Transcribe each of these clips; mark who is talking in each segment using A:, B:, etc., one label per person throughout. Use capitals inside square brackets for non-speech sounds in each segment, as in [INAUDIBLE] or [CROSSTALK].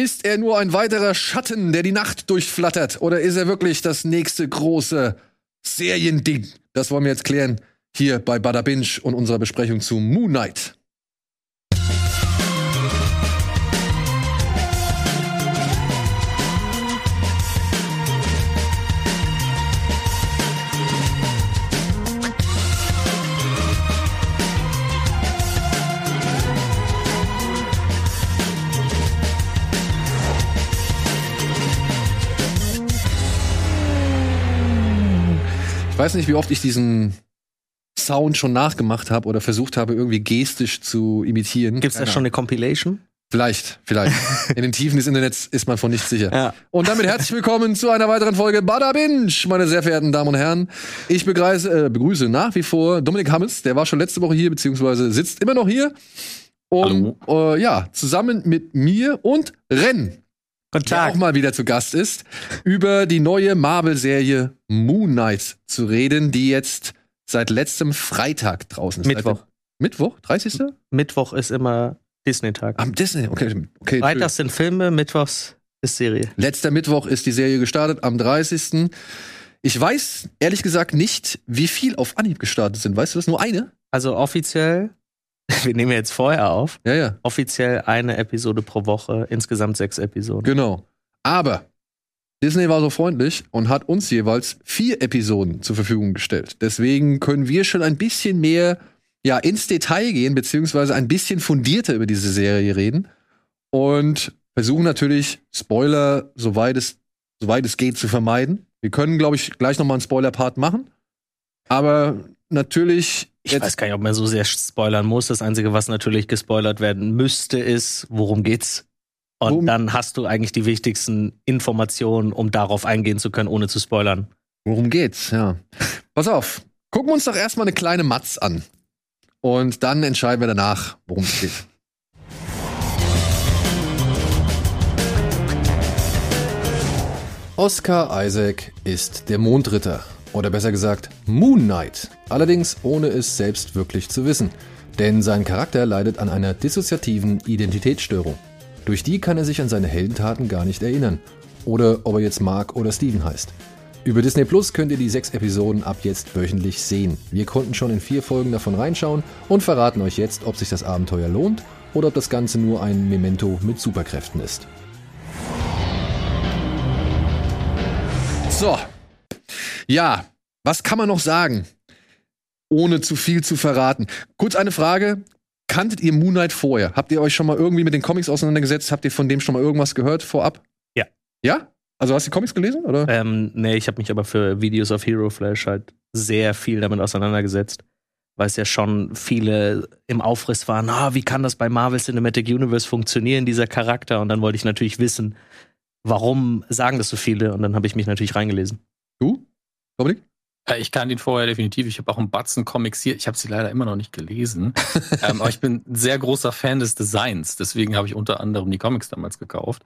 A: Ist er nur ein weiterer Schatten, der die Nacht durchflattert? Oder ist er wirklich das nächste große Seriending? Das wollen wir jetzt klären hier bei Bada Binge und unserer Besprechung zu Moon Knight. Weiß nicht, wie oft ich diesen Sound schon nachgemacht habe oder versucht habe, irgendwie gestisch zu imitieren.
B: Gibt's da
A: Keine
B: schon eine Compilation?
A: Vielleicht, vielleicht. [LAUGHS] In den Tiefen des Internets ist man von nichts sicher.
B: Ja.
A: Und damit herzlich willkommen zu einer weiteren Folge Bada Binge, meine sehr verehrten Damen und Herren. Ich begrüße, äh, begrüße nach wie vor Dominik Hammes, der war schon letzte Woche hier, beziehungsweise sitzt immer noch hier. Um, äh, ja, zusammen mit mir und Ren,
B: Guten
A: der auch mal wieder zu Gast ist, über die neue Marvel-Serie Moon Knight zu reden, die jetzt seit letztem Freitag draußen ist.
B: Mittwoch.
A: Mittwoch? 30.
B: Mittwoch ist immer Disney-Tag.
A: Am Disney, okay. okay
B: Freitags sind Filme, Mittwochs ist Serie.
A: Letzter Mittwoch ist die Serie gestartet, am 30. Ich weiß ehrlich gesagt nicht, wie viel auf Anhieb gestartet sind. Weißt du das? Nur eine?
B: Also offiziell, [LAUGHS] wir nehmen jetzt vorher auf,
A: Ja, ja,
B: offiziell eine Episode pro Woche, insgesamt sechs Episoden.
A: genau. Aber Disney war so freundlich und hat uns jeweils vier Episoden zur Verfügung gestellt. Deswegen können wir schon ein bisschen mehr ja, ins Detail gehen, beziehungsweise ein bisschen fundierter über diese Serie reden. Und versuchen natürlich, Spoiler, soweit es, soweit es geht, zu vermeiden. Wir können, glaube ich, gleich noch mal einen Spoiler-Part machen. Aber natürlich
B: Ich weiß gar nicht, ob man so sehr spoilern muss. Das Einzige, was natürlich gespoilert werden müsste, ist, worum geht's? Und
A: Worum-
B: dann hast du eigentlich die wichtigsten Informationen, um darauf eingehen zu können, ohne zu spoilern.
A: Worum geht's? Ja. Pass auf. Gucken wir uns doch erstmal eine kleine Matz an. Und dann entscheiden wir danach, worum es geht. Oscar Isaac ist der Mondritter. Oder besser gesagt, Moon Knight. Allerdings ohne es selbst wirklich zu wissen. Denn sein Charakter leidet an einer dissoziativen Identitätsstörung. Durch die kann er sich an seine Heldentaten gar nicht erinnern. Oder ob er jetzt Mark oder Steven heißt. Über Disney Plus könnt ihr die sechs Episoden ab jetzt wöchentlich sehen. Wir konnten schon in vier Folgen davon reinschauen und verraten euch jetzt, ob sich das Abenteuer lohnt oder ob das Ganze nur ein Memento mit Superkräften ist. So. Ja, was kann man noch sagen, ohne zu viel zu verraten? Kurz eine Frage. Kanntet ihr Moon Knight vorher? Habt ihr euch schon mal irgendwie mit den Comics auseinandergesetzt? Habt ihr von dem schon mal irgendwas gehört vorab?
B: Ja.
A: Ja? Also hast du die Comics gelesen? Oder?
B: Ähm, nee, ich habe mich aber für Videos of Hero Flash halt sehr viel damit auseinandergesetzt, weil es ja schon viele im Aufriss waren, ah, wie kann das bei Marvel Cinematic Universe funktionieren, dieser Charakter? Und dann wollte ich natürlich wissen, warum sagen das so viele? Und dann habe ich mich natürlich reingelesen.
A: Du? Dominik?
C: Ja, Ich kannte ihn vorher definitiv. Ich habe auch einen Batzen Comics hier. Ich habe sie leider immer noch nicht gelesen. [LAUGHS] ähm, aber ich bin ein sehr großer Fan des Designs. Deswegen habe ich unter anderem die Comics damals gekauft.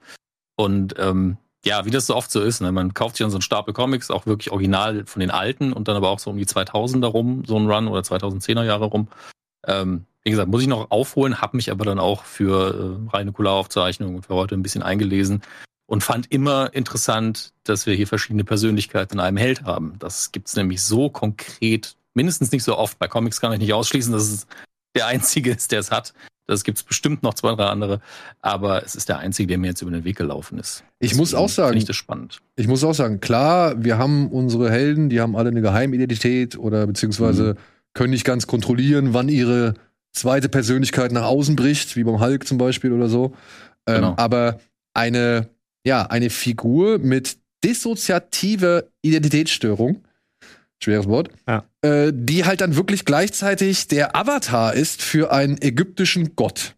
C: Und ähm, ja, wie das so oft so ist, ne? man kauft sich dann so einen Stapel Comics, auch wirklich original von den alten und dann aber auch so um die 2000er rum, so ein Run oder 2010er Jahre rum. Ähm, wie gesagt, muss ich noch aufholen, habe mich aber dann auch für äh, reine Kularaufzeichnungen und für heute ein bisschen eingelesen und fand immer interessant, dass wir hier verschiedene Persönlichkeiten in einem Held haben. Das gibt's nämlich so konkret, mindestens nicht so oft. Bei Comics kann ich nicht ausschließen, dass es der einzige ist, der es hat. Das gibt's bestimmt noch zwei, drei andere, aber es ist der einzige, der mir jetzt über den Weg gelaufen ist.
A: Ich muss auch sagen-
C: Finde ich das spannend.
A: Ich muss auch sagen, klar, wir haben unsere Helden, die haben alle eine Geheimidentität oder beziehungsweise können nicht ganz kontrollieren, wann ihre zweite Persönlichkeit nach außen bricht, wie beim Hulk zum Beispiel oder so. Ähm,
C: Genau.
A: Aber eine, ja, eine Figur mit dissoziativer Identitätsstörung, schweres Wort,
B: Ja.
A: äh, die halt dann wirklich gleichzeitig der Avatar ist für einen ägyptischen Gott.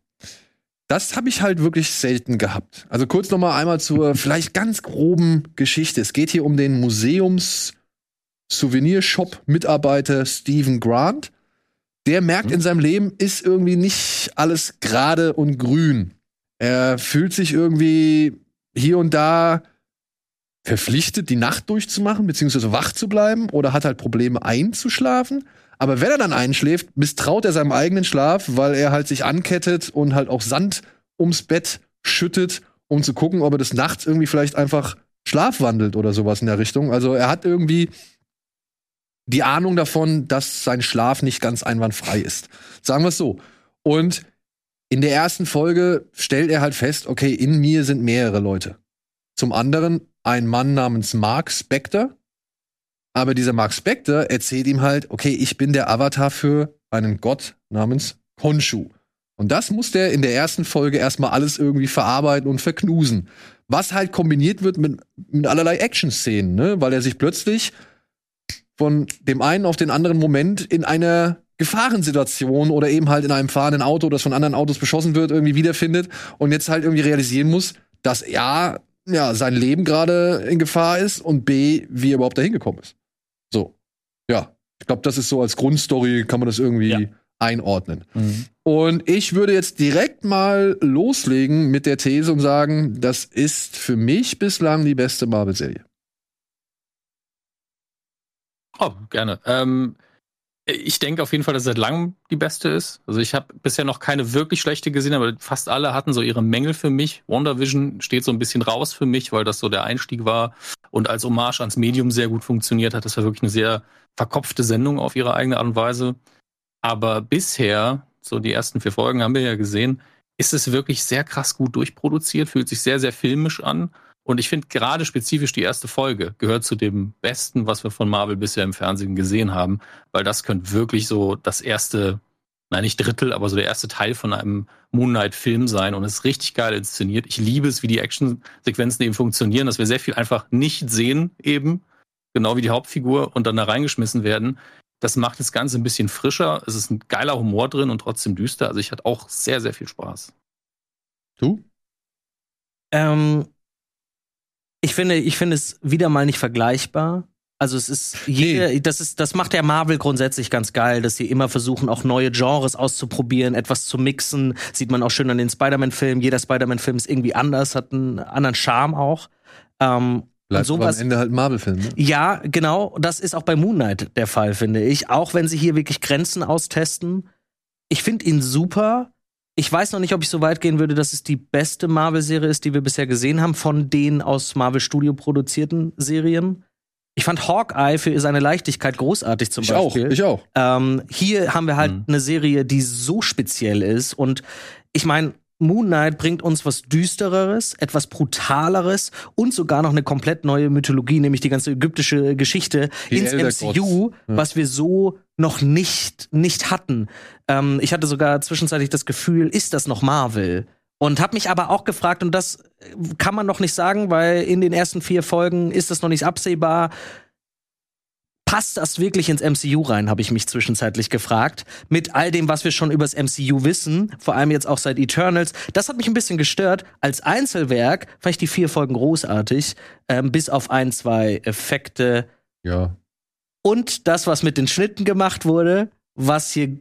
A: Das habe ich halt wirklich selten gehabt. Also kurz noch mal einmal zur [LAUGHS] vielleicht ganz groben Geschichte. Es geht hier um den Museums-Souvenirshop-Mitarbeiter Stephen Grant. Der merkt in seinem Leben, ist irgendwie nicht alles gerade und grün. Er fühlt sich irgendwie hier und da verpflichtet, die Nacht durchzumachen, beziehungsweise wach zu bleiben oder hat halt Probleme einzuschlafen. Aber wenn er dann einschläft, misstraut er seinem eigenen Schlaf, weil er halt sich ankettet und halt auch Sand ums Bett schüttet um zu gucken, ob er des Nachts irgendwie vielleicht einfach schlafwandelt oder sowas in der Richtung. Also er hat irgendwie die Ahnung davon, dass sein Schlaf nicht ganz einwandfrei ist. Sagen wir es so. Und in der ersten Folge stellt er halt fest, okay, in mir sind mehrere Leute. Zum anderen ein Mann namens Mark Spector. Aber dieser Mark Spector erzählt ihm halt, okay, ich bin der Avatar für einen Gott namens Khonshu. Und das muss der in der ersten Folge erstmal alles irgendwie verarbeiten und verknusen. Was halt kombiniert wird mit, mit allerlei Action-Szenen, ne? Weil er sich plötzlich von dem einen auf den anderen Moment in einer Gefahrensituation oder eben halt in einem fahrenden Auto, das von anderen Autos beschossen wird, irgendwie wiederfindet und jetzt halt irgendwie realisieren muss, dass A, ja, sein Leben gerade in Gefahr ist und B, wie er überhaupt dahin gekommen ist. So. Ja. Ich glaube, das ist so als Grundstory, kann man das irgendwie ja. einordnen. Mhm. Und ich würde jetzt direkt mal loslegen mit der These und sagen, das ist für mich bislang die beste Marvel-Serie.
C: Oh, gerne. Ähm, ich denke auf jeden Fall, dass es seit langem die beste ist. Also ich habe bisher noch keine wirklich schlechte gesehen, aber fast alle hatten so ihre Mängel für mich. WandaVision steht so ein bisschen raus für mich, weil das so der Einstieg war und als Hommage ans Medium sehr gut funktioniert hat. Das war wirklich eine sehr verkopfte Sendung auf ihre eigene Art und Weise. Aber bisher, so die ersten vier Folgen haben wir ja gesehen, ist es wirklich sehr krass gut durchproduziert, fühlt sich sehr, sehr filmisch an und ich finde gerade spezifisch die erste Folge gehört zu dem Besten, was wir von Marvel bisher im Fernsehen gesehen haben, weil das könnte wirklich so das erste, nein nicht Drittel, aber so der erste Teil von einem Moon Knight-Film sein und ist richtig geil inszeniert. Ich liebe es, wie die Actionsequenzen eben funktionieren, dass wir sehr viel einfach nicht sehen eben, genau wie die Hauptfigur und dann da reingeschmissen werden. Das macht das Ganze ein bisschen frischer. Es ist ein geiler Humor drin und trotzdem düster. Also ich hatte auch sehr, sehr viel Spaß.
A: Du?
B: Ähm, ich finde, ich finde es wieder mal nicht vergleichbar. Also es ist jede, nee. das ist, das macht der Marvel grundsätzlich ganz geil, dass sie immer versuchen, auch neue Genres auszuprobieren, etwas zu mixen. Sieht man auch schön an den Spider-Man-Filmen. Jeder Spider-Man-Film ist irgendwie anders, hat einen anderen Charme auch. Ähm,
A: Bleibt sowas, am Ende halt Marvel-Film. Ne?
B: Ja, genau. Das ist auch bei Moon Knight der Fall, finde ich. Auch wenn sie hier wirklich Grenzen austesten. Ich finde ihn super ich weiß noch nicht, ob ich so weit gehen würde, dass es die beste Marvel-Serie ist, die wir bisher gesehen haben, von den aus Marvel Studio produzierten Serien. Ich fand Hawkeye für seine Leichtigkeit großartig zum
A: ich
B: Beispiel.
A: Auch, ich auch.
B: Ähm, hier haben wir halt mhm. eine Serie, die so speziell ist. Und ich meine, Moon Knight bringt uns was Düstereres, etwas Brutaleres und sogar noch eine komplett neue Mythologie, nämlich die ganze ägyptische Geschichte die ins MCU, ja. was wir so noch nicht, nicht hatten. Ähm, ich hatte sogar zwischenzeitlich das Gefühl, ist das noch Marvel? Und habe mich aber auch gefragt, und das kann man noch nicht sagen, weil in den ersten vier Folgen ist das noch nicht absehbar, passt das wirklich ins MCU rein, habe ich mich zwischenzeitlich gefragt. Mit all dem, was wir schon übers MCU wissen, vor allem jetzt auch seit Eternals. Das hat mich ein bisschen gestört. Als Einzelwerk fand ich die vier Folgen großartig, ähm, bis auf ein, zwei Effekte.
A: Ja.
B: Und das, was mit den Schnitten gemacht wurde, was hier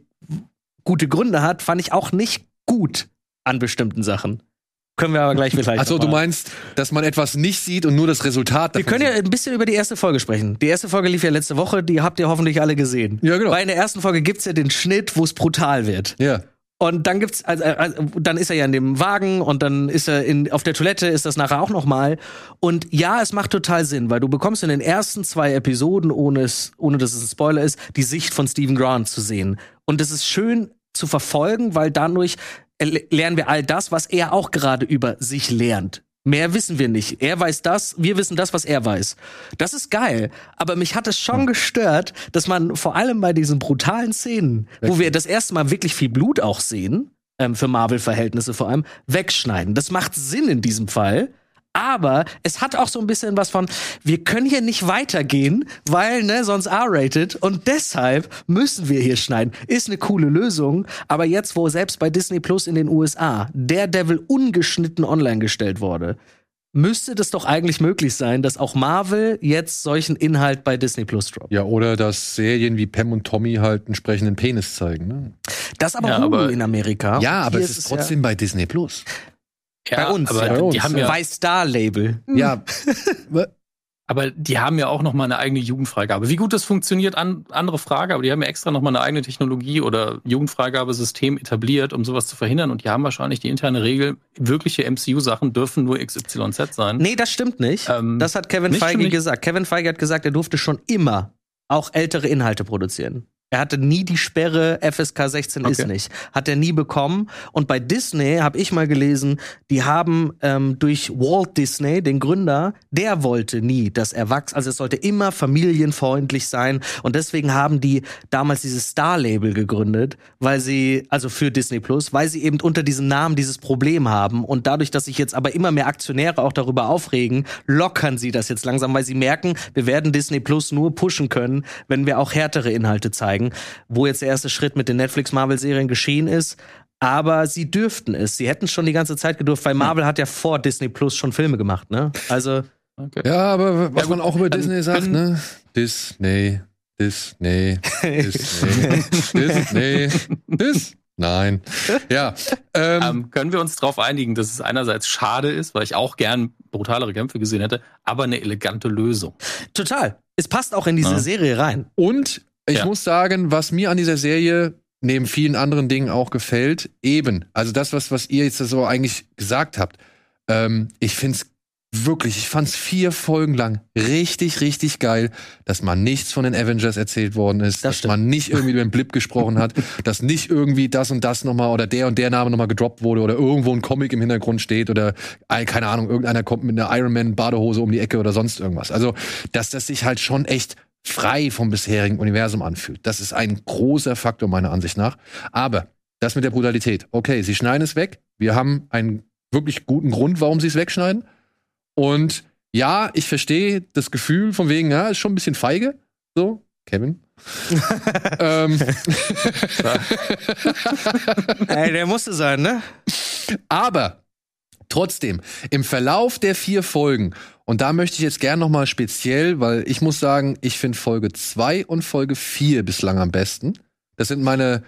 B: gute Gründe hat, fand ich auch nicht gut an bestimmten Sachen. Können wir aber gleich vielleicht.
A: Achso, du meinst, dass man etwas nicht sieht und nur das Resultat
B: davon Wir können ja ein bisschen über die erste Folge sprechen. Die erste Folge lief ja letzte Woche, die habt ihr hoffentlich alle gesehen.
A: Ja, genau.
B: Weil in der ersten Folge gibt's ja den Schnitt, wo es brutal wird.
A: Ja.
B: Und dann gibt's, also, also, dann ist er ja in dem Wagen und dann ist er in, auf der Toilette, ist das nachher auch noch mal. Und ja, es macht total Sinn, weil du bekommst in den ersten zwei Episoden, ohne es, ohne dass es ein Spoiler ist, die Sicht von Stephen Grant zu sehen. Und das ist schön zu verfolgen, weil dadurch lernen wir all das, was er auch gerade über sich lernt. Mehr wissen wir nicht. Er weiß das, wir wissen das, was er weiß. Das ist geil. Aber mich hat es schon hm. gestört, dass man vor allem bei diesen brutalen Szenen, wo wir das erste Mal wirklich viel Blut auch sehen, ähm, für Marvel-Verhältnisse vor allem, wegschneiden. Das macht Sinn in diesem Fall aber es hat auch so ein bisschen was von, wir können hier nicht weitergehen, weil, ne, sonst R-rated und deshalb müssen wir hier schneiden. Ist eine coole Lösung, aber jetzt, wo selbst bei Disney Plus in den USA Daredevil ungeschnitten online gestellt wurde, müsste das doch eigentlich möglich sein, dass auch Marvel jetzt solchen Inhalt bei Disney Plus droppt.
A: Ja, oder dass Serien wie Pam und Tommy halt entsprechenden Penis zeigen. Ne?
B: Das aber ja, Hulu aber, in Amerika.
A: Ja, aber es ist trotzdem ja bei Disney Plus.
B: Ja, bei uns,
C: aber ja. die haben ja
B: bei Star Label.
A: Ja. [LAUGHS]
C: Aber die haben ja auch noch mal eine eigene Jugendfreigabe. Wie gut das funktioniert, an, andere Frage, aber die haben ja extra noch mal eine eigene Technologie oder Jugendfreigabesystem etabliert, um sowas zu verhindern. Und die haben wahrscheinlich die interne Regel, wirkliche MCU-Sachen dürfen nur XYZ sein.
B: Nee, das stimmt nicht. Ähm, das hat Kevin Feige gesagt. Kevin Feige hat gesagt, er durfte schon immer auch ältere Inhalte produzieren. Er hatte nie die Sperre, FSK 16 okay. ist nicht. Hat er nie bekommen. Und bei Disney habe ich mal gelesen, die haben ähm, durch Walt Disney, den Gründer, der wollte nie, dass Erwachs, also es sollte immer familienfreundlich sein. Und deswegen haben die damals dieses Star-Label gegründet, weil sie, also für Disney Plus, weil sie eben unter diesem Namen dieses Problem haben. Und dadurch, dass sich jetzt aber immer mehr Aktionäre auch darüber aufregen, lockern sie das jetzt langsam, weil sie merken, wir werden Disney Plus nur pushen können, wenn wir auch härtere Inhalte zeigen zeigen, wo jetzt der erste Schritt mit den Netflix-Marvel-Serien geschehen ist. Aber sie dürften es. Sie hätten schon die ganze Zeit gedurft, weil Marvel hat ja vor Disney Plus schon Filme gemacht, ne? Also.
A: Okay. Ja, aber was ja, man auch über Disney sagt, ne? Disney, Disney, [LAUGHS] Disney, Disney, Dis. Nein. Ja.
C: Ähm, ähm, können wir uns darauf einigen, dass es einerseits schade ist, weil ich auch gern brutalere Kämpfe gesehen hätte, aber eine elegante Lösung.
B: Total. Es passt auch in diese ja. Serie rein.
A: Und ich ja. muss sagen, was mir an dieser Serie neben vielen anderen Dingen auch gefällt, eben, also das, was, was ihr jetzt so eigentlich gesagt habt, ähm, ich find's wirklich, ich fand's vier Folgen lang richtig, richtig geil, dass man nichts von den Avengers erzählt worden ist, das dass stimmt. man nicht irgendwie über den Blip gesprochen hat, [LAUGHS] dass nicht irgendwie das und das nochmal oder der und der Name nochmal gedroppt wurde oder irgendwo ein Comic im Hintergrund steht oder, keine Ahnung, irgendeiner kommt mit einer Iron Man Badehose um die Ecke oder sonst irgendwas. Also, dass das sich halt schon echt frei vom bisherigen Universum anfühlt. Das ist ein großer Faktor meiner Ansicht nach. Aber das mit der Brutalität. Okay, sie schneiden es weg. Wir haben einen wirklich guten Grund, warum sie es wegschneiden. Und ja, ich verstehe das Gefühl von wegen, ja, ist schon ein bisschen feige. So, Kevin. [LAUGHS] ähm.
B: Ey, der musste sein, ne?
A: Aber trotzdem, im Verlauf der vier Folgen und da möchte ich jetzt gerne noch mal speziell, weil ich muss sagen, ich finde Folge 2 und Folge 4 bislang am besten. Das sind meine,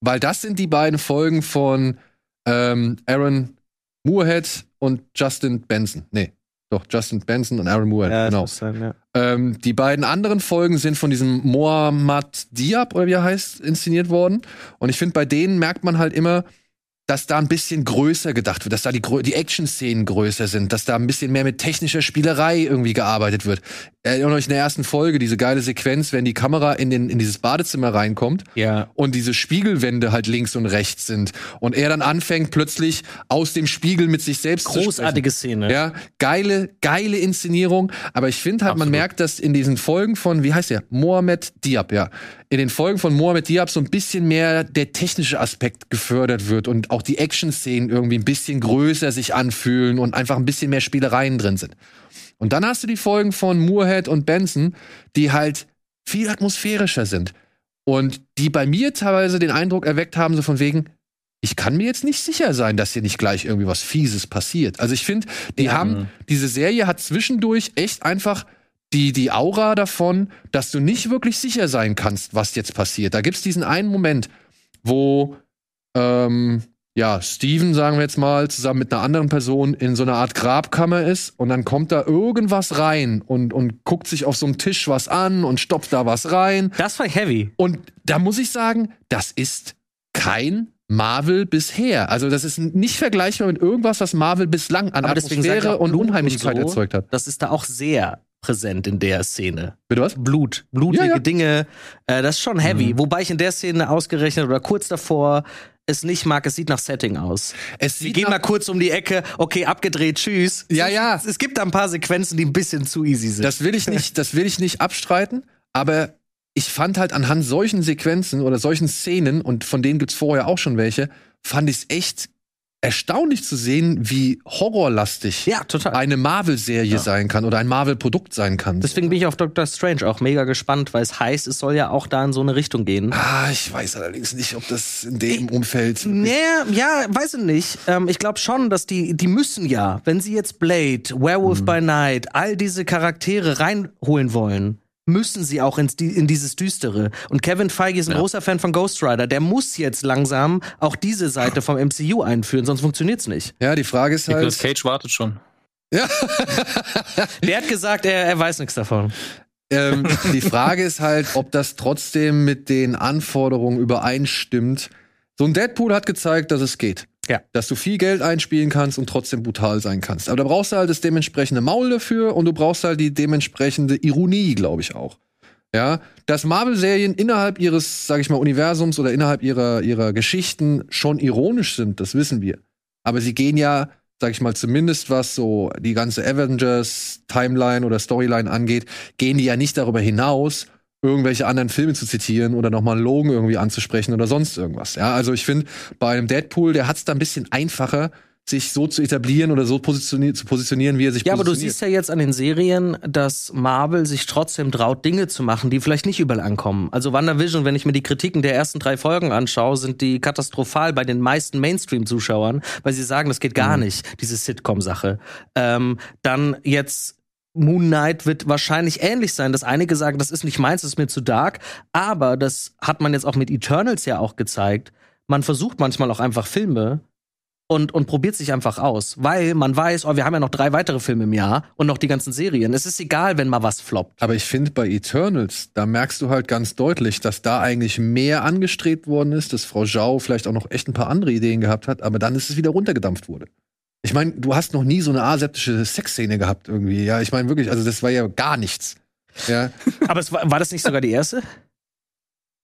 A: weil das sind die beiden Folgen von ähm, Aaron Moorhead und Justin Benson. Nee, doch, Justin Benson und Aaron Moorhead, ja, genau. Sein, ja. ähm, die beiden anderen Folgen sind von diesem Mohammad Diab, oder wie er heißt, inszeniert worden. Und ich finde, bei denen merkt man halt immer, dass da ein bisschen größer gedacht wird, dass da die, die Action-Szenen größer sind, dass da ein bisschen mehr mit technischer Spielerei irgendwie gearbeitet wird. Erinnert euch in der ersten Folge diese geile Sequenz, wenn die Kamera in, den, in dieses Badezimmer reinkommt
B: ja.
A: und diese Spiegelwände halt links und rechts sind und er dann anfängt plötzlich aus dem Spiegel mit sich selbst
B: Großartige zu Szene.
A: Ja, geile, geile Inszenierung. Aber ich finde halt, Absolut. man merkt, dass in diesen Folgen von, wie heißt der? Mohamed Diab, ja. In den Folgen von Mohamed Diab so ein bisschen mehr der technische Aspekt gefördert wird und auch die Action-Szenen irgendwie ein bisschen größer sich anfühlen und einfach ein bisschen mehr Spielereien drin sind. Und dann hast du die Folgen von Moorhead und Benson, die halt viel atmosphärischer sind. Und die bei mir teilweise den Eindruck erweckt haben, so von wegen, ich kann mir jetzt nicht sicher sein, dass hier nicht gleich irgendwie was Fieses passiert. Also ich finde, die ja. haben, diese Serie hat zwischendurch echt einfach die, die Aura davon, dass du nicht wirklich sicher sein kannst, was jetzt passiert. Da gibt's diesen einen Moment, wo ähm, ja, Steven, sagen wir jetzt mal, zusammen mit einer anderen Person in so einer Art Grabkammer ist und dann kommt da irgendwas rein und, und guckt sich auf so einem Tisch was an und stopft da was rein.
B: Das war heavy.
A: Und da muss ich sagen, das ist kein Marvel bisher. Also das ist nicht vergleichbar mit irgendwas, was Marvel bislang an Aber Atmosphäre und Unheimlichkeit und so, erzeugt hat.
B: Das ist da auch sehr präsent in der Szene.
A: Bitte was?
B: Blut, blutige ja, ja. Dinge. Äh, das ist schon heavy. Mhm. Wobei ich in der Szene ausgerechnet oder kurz davor es nicht mag, es sieht nach Setting aus. Es Wir gehen mal kurz um die Ecke, okay, abgedreht, tschüss.
A: Ja, ja.
B: Es, es gibt da ein paar Sequenzen, die ein bisschen zu easy sind.
A: Das will ich nicht, das will ich nicht abstreiten, aber ich fand halt anhand solchen Sequenzen oder solchen Szenen, und von denen gibt's vorher auch schon welche, fand ich es echt erstaunlich zu sehen, wie horrorlastig
B: ja, total.
A: eine Marvel-Serie ja. sein kann oder ein Marvel-Produkt sein kann.
B: Deswegen bin ich auf Doctor Strange auch mega gespannt, weil es heißt, es soll ja auch da in so eine Richtung gehen.
A: Ah, ich weiß allerdings nicht, ob das in dem Umfeld.
B: Nee, ja, weiß ich nicht. Ähm, ich glaube schon, dass die, die müssen ja, wenn sie jetzt Blade, Werewolf mhm. by Night, all diese Charaktere reinholen wollen, müssen sie auch ins, in dieses Düstere. Und Kevin Feige ist ein ja. großer Fan von Ghost Rider. Der muss jetzt langsam auch diese Seite vom MCU einführen, sonst funktioniert's nicht.
A: Ja, die Frage ist halt.
C: Nicolas Cage wartet schon.
A: Ja. [LAUGHS]
B: Wer hat gesagt, er, er weiß nichts davon?
A: ähm, die Frage ist halt, ob das trotzdem mit den Anforderungen übereinstimmt. So ein Deadpool hat gezeigt, dass es geht.
B: Ja.
A: Dass du viel Geld einspielen kannst und trotzdem brutal sein kannst. Aber da brauchst du halt das dementsprechende Maul dafür und du brauchst halt die dementsprechende Ironie, glaube ich auch. Ja, dass Marvel-Serien innerhalb ihres, sag ich mal, Universums oder innerhalb ihrer, ihrer Geschichten schon ironisch sind, das wissen wir. Aber sie gehen ja, sag ich mal, zumindest was so die ganze Avengers-Timeline oder Storyline angeht, gehen die ja nicht darüber hinaus, irgendwelche anderen Filme zu zitieren oder nochmal einen Logen irgendwie anzusprechen oder sonst irgendwas. Ja, also ich finde, bei einem Deadpool, der hat es da ein bisschen einfacher, sich so zu etablieren oder so positionieren, zu positionieren, wie er sich
B: Ja, aber du
A: positioniert.
B: siehst ja jetzt an den Serien, dass Marvel sich trotzdem traut, Dinge zu machen, die vielleicht nicht überall ankommen. Also WandaVision, wenn ich mir die Kritiken der ersten drei Folgen anschaue, sind die katastrophal bei den meisten Mainstream-Zuschauern, weil sie sagen, das geht gar nicht, diese Sitcom-Sache. Ähm, dann jetzt Moon Knight wird wahrscheinlich ähnlich sein, dass einige sagen, das ist nicht meins, das ist mir zu dark. Aber das hat man jetzt auch mit Eternals ja auch gezeigt. Man versucht manchmal auch einfach Filme und, und probiert sich einfach aus, weil man weiß, oh, wir haben ja noch drei weitere Filme im Jahr und noch die ganzen Serien. Es ist egal, wenn mal was floppt.
A: Aber ich finde, bei Eternals, da merkst du halt ganz deutlich, dass da eigentlich mehr angestrebt worden ist, dass Frau Zhao vielleicht auch noch echt ein paar andere Ideen gehabt hat, aber dann ist es wieder runtergedampft wurde. Ich meine, du hast noch nie so eine aseptische Sexszene gehabt irgendwie. Ja, ich meine wirklich, also das war ja gar nichts. Ja, [LAUGHS]
B: Aber es war, war das nicht sogar die erste?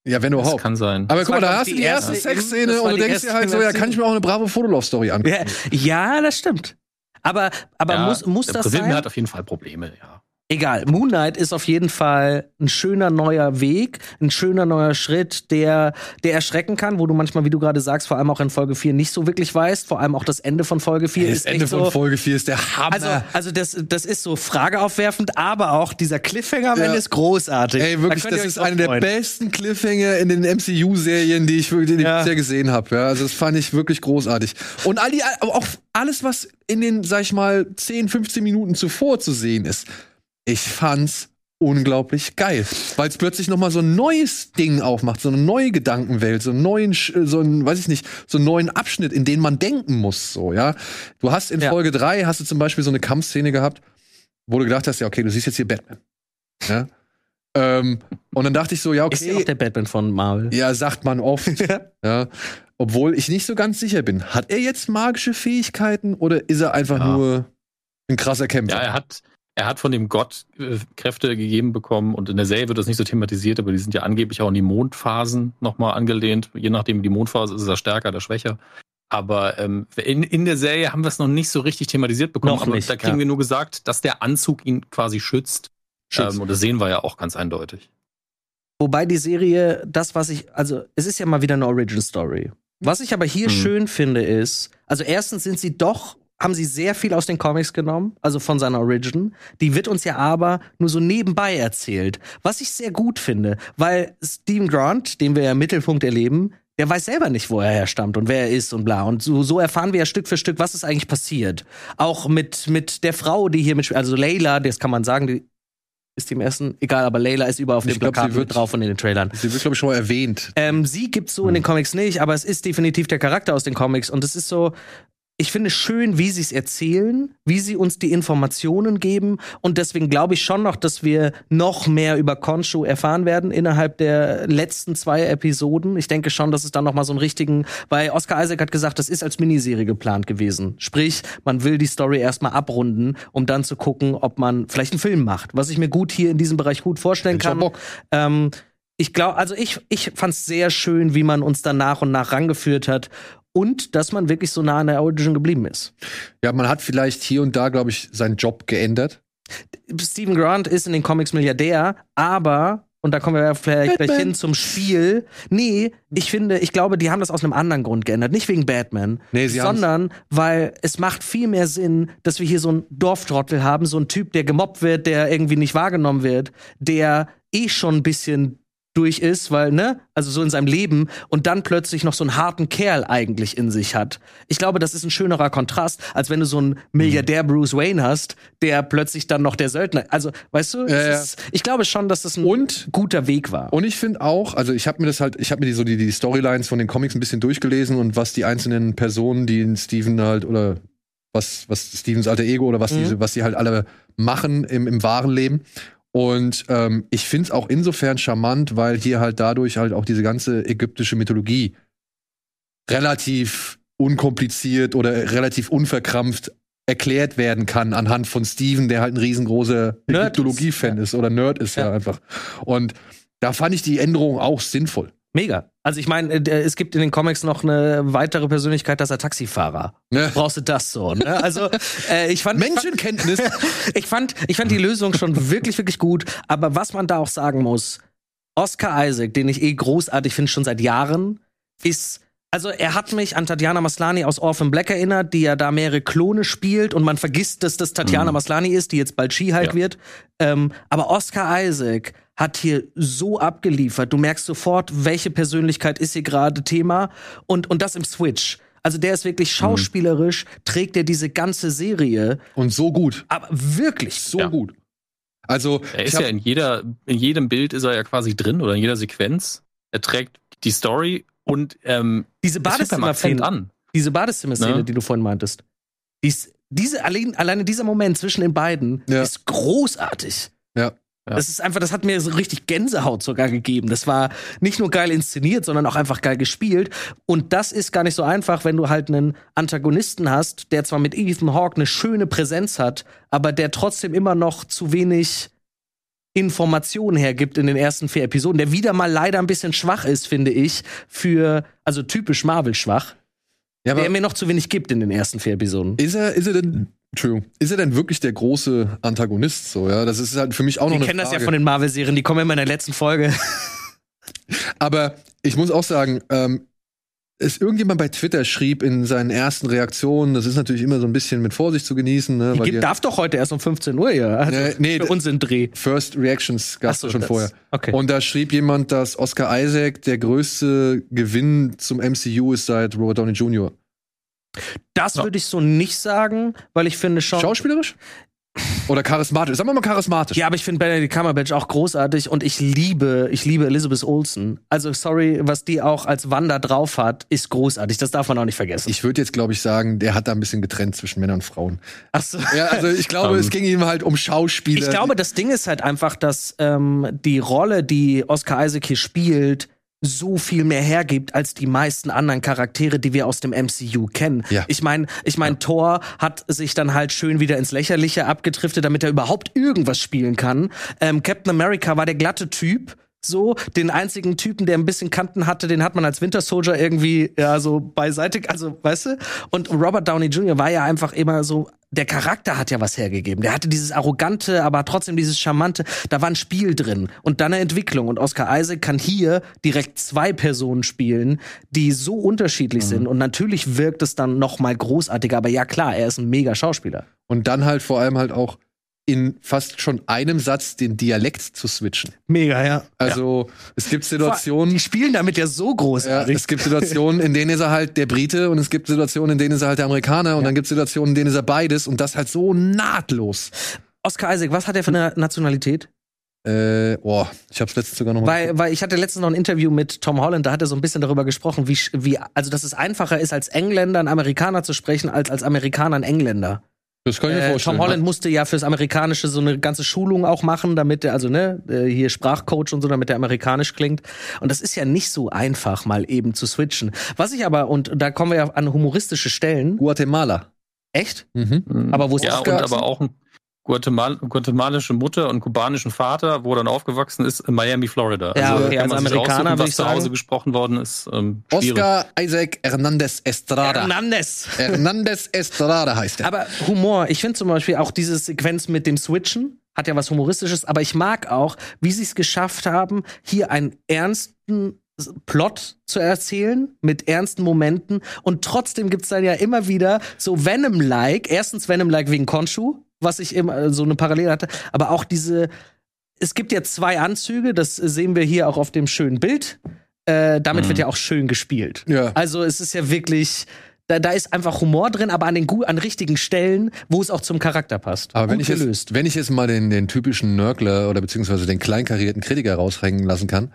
A: ja wenn
C: Das
A: überhaupt.
C: kann sein.
A: Aber guck mal, da hast du
B: die
A: erste
B: erste-
A: Sexszene
B: das
A: und du
B: die
A: denkst dir halt so, ja, kann ich mir auch eine bravo Fotolove-Story angucken.
B: Ja, ja das stimmt. Aber, aber
C: Ja,
B: muss, muss
C: der
B: das
C: Präsident
B: sein?
C: hat auf jeden Fall Probleme, ja.
B: Egal, Moon Knight ist auf jeden Fall ein schöner neuer Weg, ein schöner neuer Schritt, der, der erschrecken kann, wo du manchmal, wie du gerade sagst, vor allem auch in Folge 4 nicht so wirklich weißt. Vor allem auch das Ende von Folge 4
A: Das
B: ist
A: Ende von
B: so,
A: Folge 4 ist der Hammer.
B: Also, also das, das ist so frageaufwerfend, aber auch dieser Cliffhanger am
A: Ja.
B: Ende ist großartig.
A: Ey, wirklich,
B: Da
A: das ist einer der besten Cliffhanger in den MCU-Serien, die ich wirklich die
B: Ja.
A: bisher gesehen habe. Ja, also das fand ich wirklich großartig. Und all die, auch alles, was in den, sag ich mal, 10, 15 Minuten zuvor zu sehen ist, ich fand's unglaublich geil, weil es plötzlich noch mal so ein neues Ding aufmacht, so eine neue Gedankenwelt, so einen neuen, so einen, weiß ich nicht, so einen neuen Abschnitt, in den man denken muss, so ja. Du hast in
B: Ja.
A: Folge 3 hast du zum Beispiel so eine Kampfszene gehabt, wo du gedacht hast, ja okay, du siehst jetzt hier Batman, ja. ähm, und dann dachte ich so, ja
B: Ist ja auch
A: okay,
B: der Batman von Marvel.
A: ja sagt man oft, [LAUGHS] ja. Obwohl ich nicht so ganz sicher bin, hat er jetzt magische Fähigkeiten oder ist er einfach nur ein krasser Kämpfer?
C: Ja, er hat, er hat von dem Gott äh, Kräfte gegeben bekommen und in der Serie wird das nicht so thematisiert, aber die sind ja angeblich auch in die Mondphasen nochmal angelehnt. Je nachdem, die Mondphase ist, ist er stärker oder schwächer. Aber ähm, in, in der Serie haben wir es noch nicht so richtig thematisiert bekommen.
B: Noch
C: aber
B: nicht,
C: da kriegen
B: ja.
C: wir nur gesagt, dass der Anzug ihn quasi schützt.
A: Schützt.
C: Ähm, und das sehen wir ja auch ganz eindeutig.
B: Wobei die Serie, das, was ich, also es ist ja mal wieder eine Origin Story. Was ich aber hier
C: Mhm.
B: schön finde, ist, also erstens sind sie doch, haben sie sehr viel aus den Comics genommen, also von seiner Origin. Die wird uns ja aber nur so nebenbei erzählt. Was ich sehr gut finde, weil Steve Grant, den wir ja im Mittelpunkt erleben, der weiß selber nicht, wo er herstammt und wer er ist und bla. Und so, so erfahren wir ja Stück für Stück, was ist eigentlich passiert. Auch mit, mit der Frau, die hier mitspielt, also Layla, das kann man sagen, die ist die im ersten, egal, aber Layla ist überall auf dem Plakat
A: wird-
B: drauf und in den Trailern.
A: Sie wird, glaube ich, schon mal erwähnt.
B: Ähm, sie gibt's so in den Comics nicht, aber es ist definitiv der Charakter aus den Comics und es ist so, ich finde schön, wie sie es erzählen, wie sie uns die Informationen geben und deswegen glaube ich schon noch, dass wir noch mehr über Khonshu erfahren werden innerhalb der letzten zwei Episoden. Ich denke schon, dass es dann noch mal so einen richtigen, weil Oscar Isaac hat gesagt, das ist als Miniserie geplant gewesen. Sprich, man will die Story erstmal abrunden, um dann zu gucken, ob man vielleicht einen Film macht, was ich mir gut hier in diesem Bereich gut vorstellen
A: ich
B: kann. Ähm, ich glaube, also ich, ich fand es sehr schön, wie man uns dann nach und nach rangeführt hat und dass man wirklich so nah an der Origin geblieben ist.
A: Ja, man hat vielleicht hier und da, glaube ich, seinen Job geändert.
B: Steven Grant ist in den Comics Milliardär, aber und da kommen wir vielleicht gleich hin zum Spiel. Nee, ich finde, ich glaube, die haben das aus einem anderen Grund geändert. Nicht wegen Batman,
A: Nee, sie haben's-
B: sondern weil es macht viel mehr Sinn, dass wir hier so einen Dorftrottel haben, so einen Typ, der gemobbt wird, der irgendwie nicht wahrgenommen wird, der eh schon ein bisschen durch ist, weil, ne, also so in seinem Leben und dann plötzlich noch so einen harten Kerl eigentlich in sich hat. Ich glaube, das ist ein schönerer Kontrast, als wenn du so einen Milliardär Bruce Wayne hast, der plötzlich dann noch der Söldner. Also, weißt du,
A: ja.
B: Ist, ich glaube schon, dass das ein
A: Und-
B: guter Weg war.
A: Und ich finde auch, also ich habe mir das halt, ich habe mir die, so die, die Storylines von den Comics ein bisschen durchgelesen und was die einzelnen Personen, die in Steven halt oder was, was Stevens alter Ego oder was,
B: Mhm.
A: diese, was die halt alle machen im, im wahren Leben. Und ähm, ich finde es auch insofern charmant, weil hier halt dadurch halt auch diese ganze ägyptische Mythologie relativ unkompliziert oder relativ unverkrampft erklärt werden kann anhand von Steven, der halt ein riesengroßer
B: Nerd
A: Ägyptologie-Fan
B: ist,
A: ist oder Nerd ist ja.
B: Ja.
A: einfach. Und da fand ich die Änderung auch sinnvoll.
B: Mega. Also ich meine, äh, es gibt in den Comics noch eine weitere Persönlichkeit, das ist der Taxifahrer.
A: Ne?
B: Brauchst du das so? Ne? Also äh, ich fand
A: Menschenkenntnis. [LAUGHS]
B: ich fand, ich fand die Lösung schon wirklich, wirklich gut. Aber was man da auch sagen muss, Oscar Isaac, den ich eh großartig finde, schon seit Jahren, ist, also er hat mich an Tatjana Maslani aus Orphan Black erinnert, die ja da mehrere Klone spielt und man vergisst, dass das Tatjana
C: Mhm.
B: Maslani ist, die jetzt bald She-Hulk
C: Ja.
B: wird. Ähm, aber Oscar Isaac hat hier so abgeliefert. Du merkst sofort, welche Persönlichkeit ist hier gerade Thema und, und das im Switch. Also der ist wirklich schauspielerisch, trägt er diese ganze Serie,
A: Und so gut.
B: aber wirklich
A: So
C: Ja.
A: gut. Also,
C: Er ist ja in jeder, in jedem Bild ist er ja quasi drin oder in jeder Sequenz. Er trägt die Story und ähm,
B: Diese Badezimmer-Szene,
C: an.
B: diese Badezimmer-Szene,
C: Ne?
B: die du vorhin meintest, die ist, diese, allein, alleine dieser Moment zwischen den beiden
A: Ja.
B: ist großartig.
A: Ja.
C: Ja.
B: Das ist einfach, das hat mir so richtig Gänsehaut sogar gegeben. Das war nicht nur geil inszeniert, sondern auch einfach geil gespielt. Und das ist gar nicht so einfach, wenn du halt einen Antagonisten hast, der zwar mit Ethan Hawke eine schöne Präsenz hat, aber der trotzdem immer noch zu wenig Informationen hergibt in den ersten vier Episoden, der wieder mal leider ein bisschen schwach ist, finde ich, für, also typisch Marvel schwach,
A: ja, aber
B: der mir noch zu wenig gibt in den ersten vier Episoden.
A: ist er, ist er denn, Entschuldigung, ist er denn wirklich der große Antagonist so, ja? Das ist halt für mich auch noch
B: Wir
A: eine
B: kennen
A: Frage.
B: das ja von den Marvel-Serien, die kommen immer in der letzten Folge. [LAUGHS]
A: Aber ich muss auch sagen, ähm, es irgendjemand bei Twitter schrieb in seinen ersten Reaktionen, das ist natürlich immer so ein bisschen mit Vorsicht zu genießen, ne?
B: Die gibt, darf doch heute erst um 15 Uhr, ja. Also
A: Nee, nee,
B: für uns im Dreh.
A: First Reactions gab es
B: so,
A: schon
B: das-
A: vorher.
B: Okay.
A: Und da schrieb jemand, dass Oscar Isaac der größte Gewinn zum MCU ist seit Robert Downey Jr.
B: Das
C: Ja.
B: würde ich so nicht sagen, weil ich finde schon.
A: Schauspielerisch? Oder charismatisch? Sagen wir mal charismatisch.
B: Ja, aber ich finde Benedict Cumberbatch auch großartig und ich liebe, ich liebe Elizabeth Olsen. Also sorry, was die auch als Wanda drauf hat, ist großartig. Das darf man auch nicht vergessen.
A: Ich würde jetzt, glaube ich, sagen, der hat da ein bisschen getrennt zwischen Männern und Frauen.
B: Ach so.
A: Ja, also ich glaube,
C: Ähm,
A: es ging ihm halt um Schauspieler.
B: Ich glaube, das Ding ist halt einfach, dass ähm, die Rolle, die Oscar Isaac hier spielt, so viel mehr hergibt als die meisten anderen Charaktere, die wir aus dem MCU kennen.
A: Ja.
B: Ich meine, ich mein, Thor hat sich dann halt schön wieder ins Lächerliche abgetriftet, damit er überhaupt irgendwas spielen kann. Ähm, Captain America war der glatte Typ. So, den einzigen Typen, der ein bisschen Kanten hatte, den hat man als Winter Soldier irgendwie, ja, so beiseite, also, weißt du? Und Robert Downey Jr. war ja einfach immer so, der Charakter hat ja was hergegeben. Der hatte dieses arrogante, aber trotzdem dieses charmante, da war ein Spiel drin und dann eine Entwicklung. Und Oscar Isaac kann hier direkt zwei Personen spielen, die so unterschiedlich sind. Und natürlich wirkt es dann noch mal großartiger. Aber ja, klar, er ist ein mega Schauspieler.
A: Und dann halt vor allem halt auch in fast schon einem Satz den Dialekt zu switchen.
B: Mega, ja.
A: Also es gibt Situationen,
B: Die spielen damit ja so
A: ja,
B: großartig.
A: es gibt Situationen, in denen ist er halt der Brite und es gibt Situationen, in denen ist er halt der Amerikaner und dann gibt es Situationen, in denen ist er beides und das halt so nahtlos.
B: Oscar Isaac, was hat er für eine Nationalität?
A: Äh, boah, ich hab's letztens sogar noch mal
B: Weil, weil ich hatte letztens noch ein Interview mit Tom Holland, da hat er so ein bisschen darüber gesprochen, wie, wie, also dass es einfacher ist, als Engländer einen Amerikaner zu sprechen, als als Amerikaner einen Engländer.
A: Das kann ich mir
B: Äh,
A: vorstellen.
B: Tom Holland musste ja fürs Amerikanische so eine ganze Schulung auch machen, damit er, also ne, äh, hier Sprachcoach und so, damit der amerikanisch klingt. Und das ist ja nicht so einfach, mal eben zu switchen. Was ich aber, und da kommen wir ja an humoristische Stellen.
A: Guatemala.
B: Echt?
A: Mhm.
B: Aber wo ist
C: ja,
B: Oscar?
C: und aber auch ein Guatemal guatemalische Mutter und kubanischen Vater, wo er dann aufgewachsen ist, in Miami, Florida.
B: Ja, okay,
C: kann
B: als Amerikaner
C: was
B: ich
C: zu Hause gesprochen worden ist. Ähm.
A: Oscar Isaac Hernandez Estrada.
B: Hernandez.
A: Hernandez Estrada heißt er.
B: Aber Humor, ich finde zum Beispiel auch diese Sequenz mit dem Switchen hat ja was Humoristisches, aber ich mag auch, wie sie es geschafft haben, hier einen ernsten Plot zu erzählen mit ernsten Momenten und trotzdem gibt's dann ja immer wieder so Venom-like, erstens Venom-like wegen Konshu, was ich immer äh, so eine Parallele hatte, aber auch diese, es gibt ja zwei Anzüge, das sehen wir hier auch auf dem schönen Bild, äh, damit
C: Mhm.
B: wird ja auch schön gespielt.
A: Ja.
B: Also es ist ja wirklich, da, da ist einfach Humor drin, aber an den an richtigen Stellen, wo es auch zum Charakter passt.
A: Aber wenn ich, jetzt, wenn ich jetzt mal den, den typischen Nörgler oder beziehungsweise den kleinkarierten Kritiker raushängen lassen kann,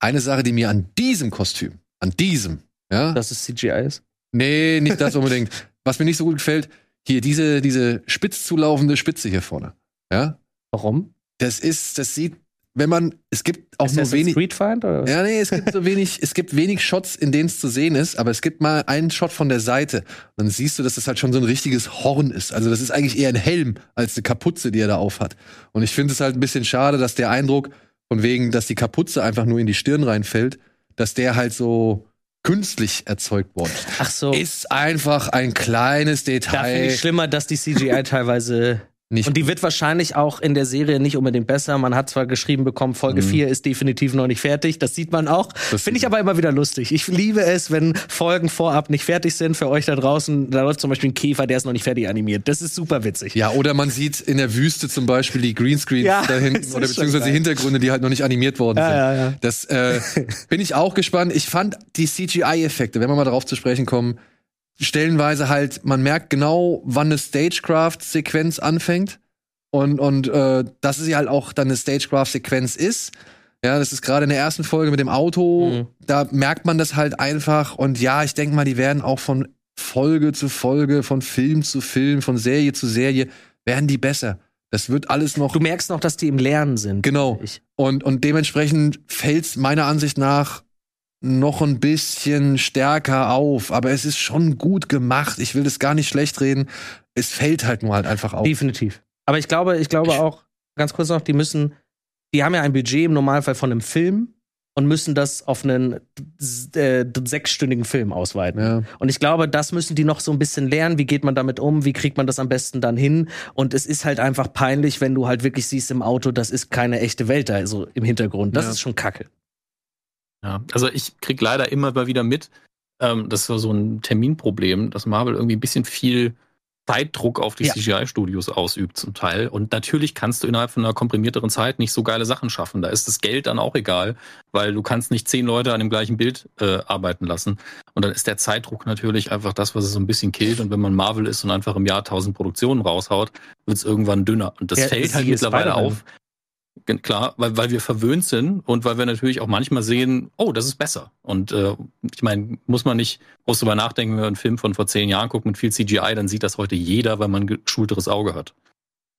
A: eine Sache, die mir an diesem Kostüm, an diesem, ja,
B: Dass es CGI ist.
A: nee, nicht das [LAUGHS] unbedingt, was mir nicht so gut gefällt, hier diese, diese spitz zulaufende Spitze hier vorne. Ja?
B: Warum?
A: Das ist, das sieht, wenn man, es gibt auch
B: Ist
A: nur wenig.
B: Streetfind oder? was?
A: Ja, nee, es gibt so wenig, es gibt wenig Shots, in denen es zu sehen ist, aber es gibt mal einen Shot von der Seite. Dann siehst du, dass das halt schon so ein richtiges Horn ist. Also das ist eigentlich eher ein Helm als eine Kapuze, die er da aufhat. Und ich finde es halt ein bisschen schade, dass der Eindruck, von wegen, dass die Kapuze einfach nur in die Stirn reinfällt, dass der halt so künstlich erzeugt worden.
B: Ach so.
A: Ist einfach ein kleines
B: da finde
A: Detail.
B: ich schlimmer, dass die CGI teilweise.
A: Nicht
B: Und die wird wahrscheinlich auch in der Serie nicht unbedingt besser. Man hat zwar geschrieben bekommen, Folge
A: Mhm.
B: 4 ist definitiv noch nicht fertig. Das sieht man auch. Finde ich aber immer wieder lustig. Ich liebe es, wenn Folgen vorab nicht fertig sind für euch da draußen. Da läuft zum Beispiel ein Käfer, der ist noch nicht fertig animiert. Das ist super witzig.
A: Ja, oder man sieht in der Wüste zum Beispiel die Greenscreens
B: Ja,
A: da [LAUGHS] hinten oder beziehungsweise
B: geil.
A: Hintergründe, die halt noch nicht animiert worden
B: Ja,
A: sind.
B: ja, ja.
A: Das äh, bin ich auch gespannt. Ich fand die CGI-Effekte, wenn wir mal darauf zu sprechen kommen, stellenweise halt, man merkt genau, wann eine Stagecraft-Sequenz anfängt und, und äh, dass sie halt auch dann eine Stagecraft-Sequenz ist. Ja, das ist gerade in der ersten Folge mit dem Auto,
B: Mhm.
A: da merkt man das halt einfach. Und ja, ich denke mal, die werden auch von Folge zu Folge, von Film zu Film, von Serie zu Serie, werden die besser. Das wird alles noch.
B: Du merkst noch, dass die im Lernen sind.
A: Genau. Und, und dementsprechend fällt es meiner Ansicht nach noch ein bisschen stärker auf. Aber es ist schon gut gemacht. Ich will das gar nicht schlecht reden. Es fällt halt nur halt einfach auf.
B: Definitiv. Aber ich glaube, ich glaube auch, ganz kurz noch, die müssen, die haben ja ein Budget im Normalfall von einem Film und müssen das auf einen äh, sechsstündigen Film ausweiten.
A: Ja.
B: Und ich glaube, das müssen die noch so ein bisschen lernen. Wie geht man damit um? Wie kriegt man das am besten dann hin? Und es ist halt einfach peinlich, wenn du halt wirklich siehst im Auto, das ist keine echte Welt da, also im Hintergrund. Das
A: Ja.
B: ist schon kacke.
C: Ja, also ich krieg leider immer mal wieder mit, ähm, das ist so- ein Terminproblem, dass Marvel irgendwie ein bisschen viel Zeitdruck auf die
B: Ja.
C: CGI-Studios ausübt zum Teil. Und natürlich kannst du innerhalb von einer komprimierteren Zeit nicht so geile Sachen schaffen. Da ist das Geld dann auch egal, weil du kannst nicht zehn Leute an dem gleichen Bild äh, arbeiten lassen. Und dann ist der Zeitdruck natürlich einfach das, was es so ein bisschen killt. Und wenn man Marvel ist und einfach im Jahr tausend Produktionen raushaut, wird es irgendwann dünner. Und das
B: Ja,
C: fällt halt mittlerweile auf. Klar, weil, weil wir verwöhnt sind und weil wir natürlich auch manchmal sehen, oh, das ist besser. Und äh, ich meine, muss man nicht groß drüber nachdenken, wenn man einen Film von vor zehn Jahren guckt mit viel CGI, dann sieht das heute jeder, weil man ein geschulteres Auge hat.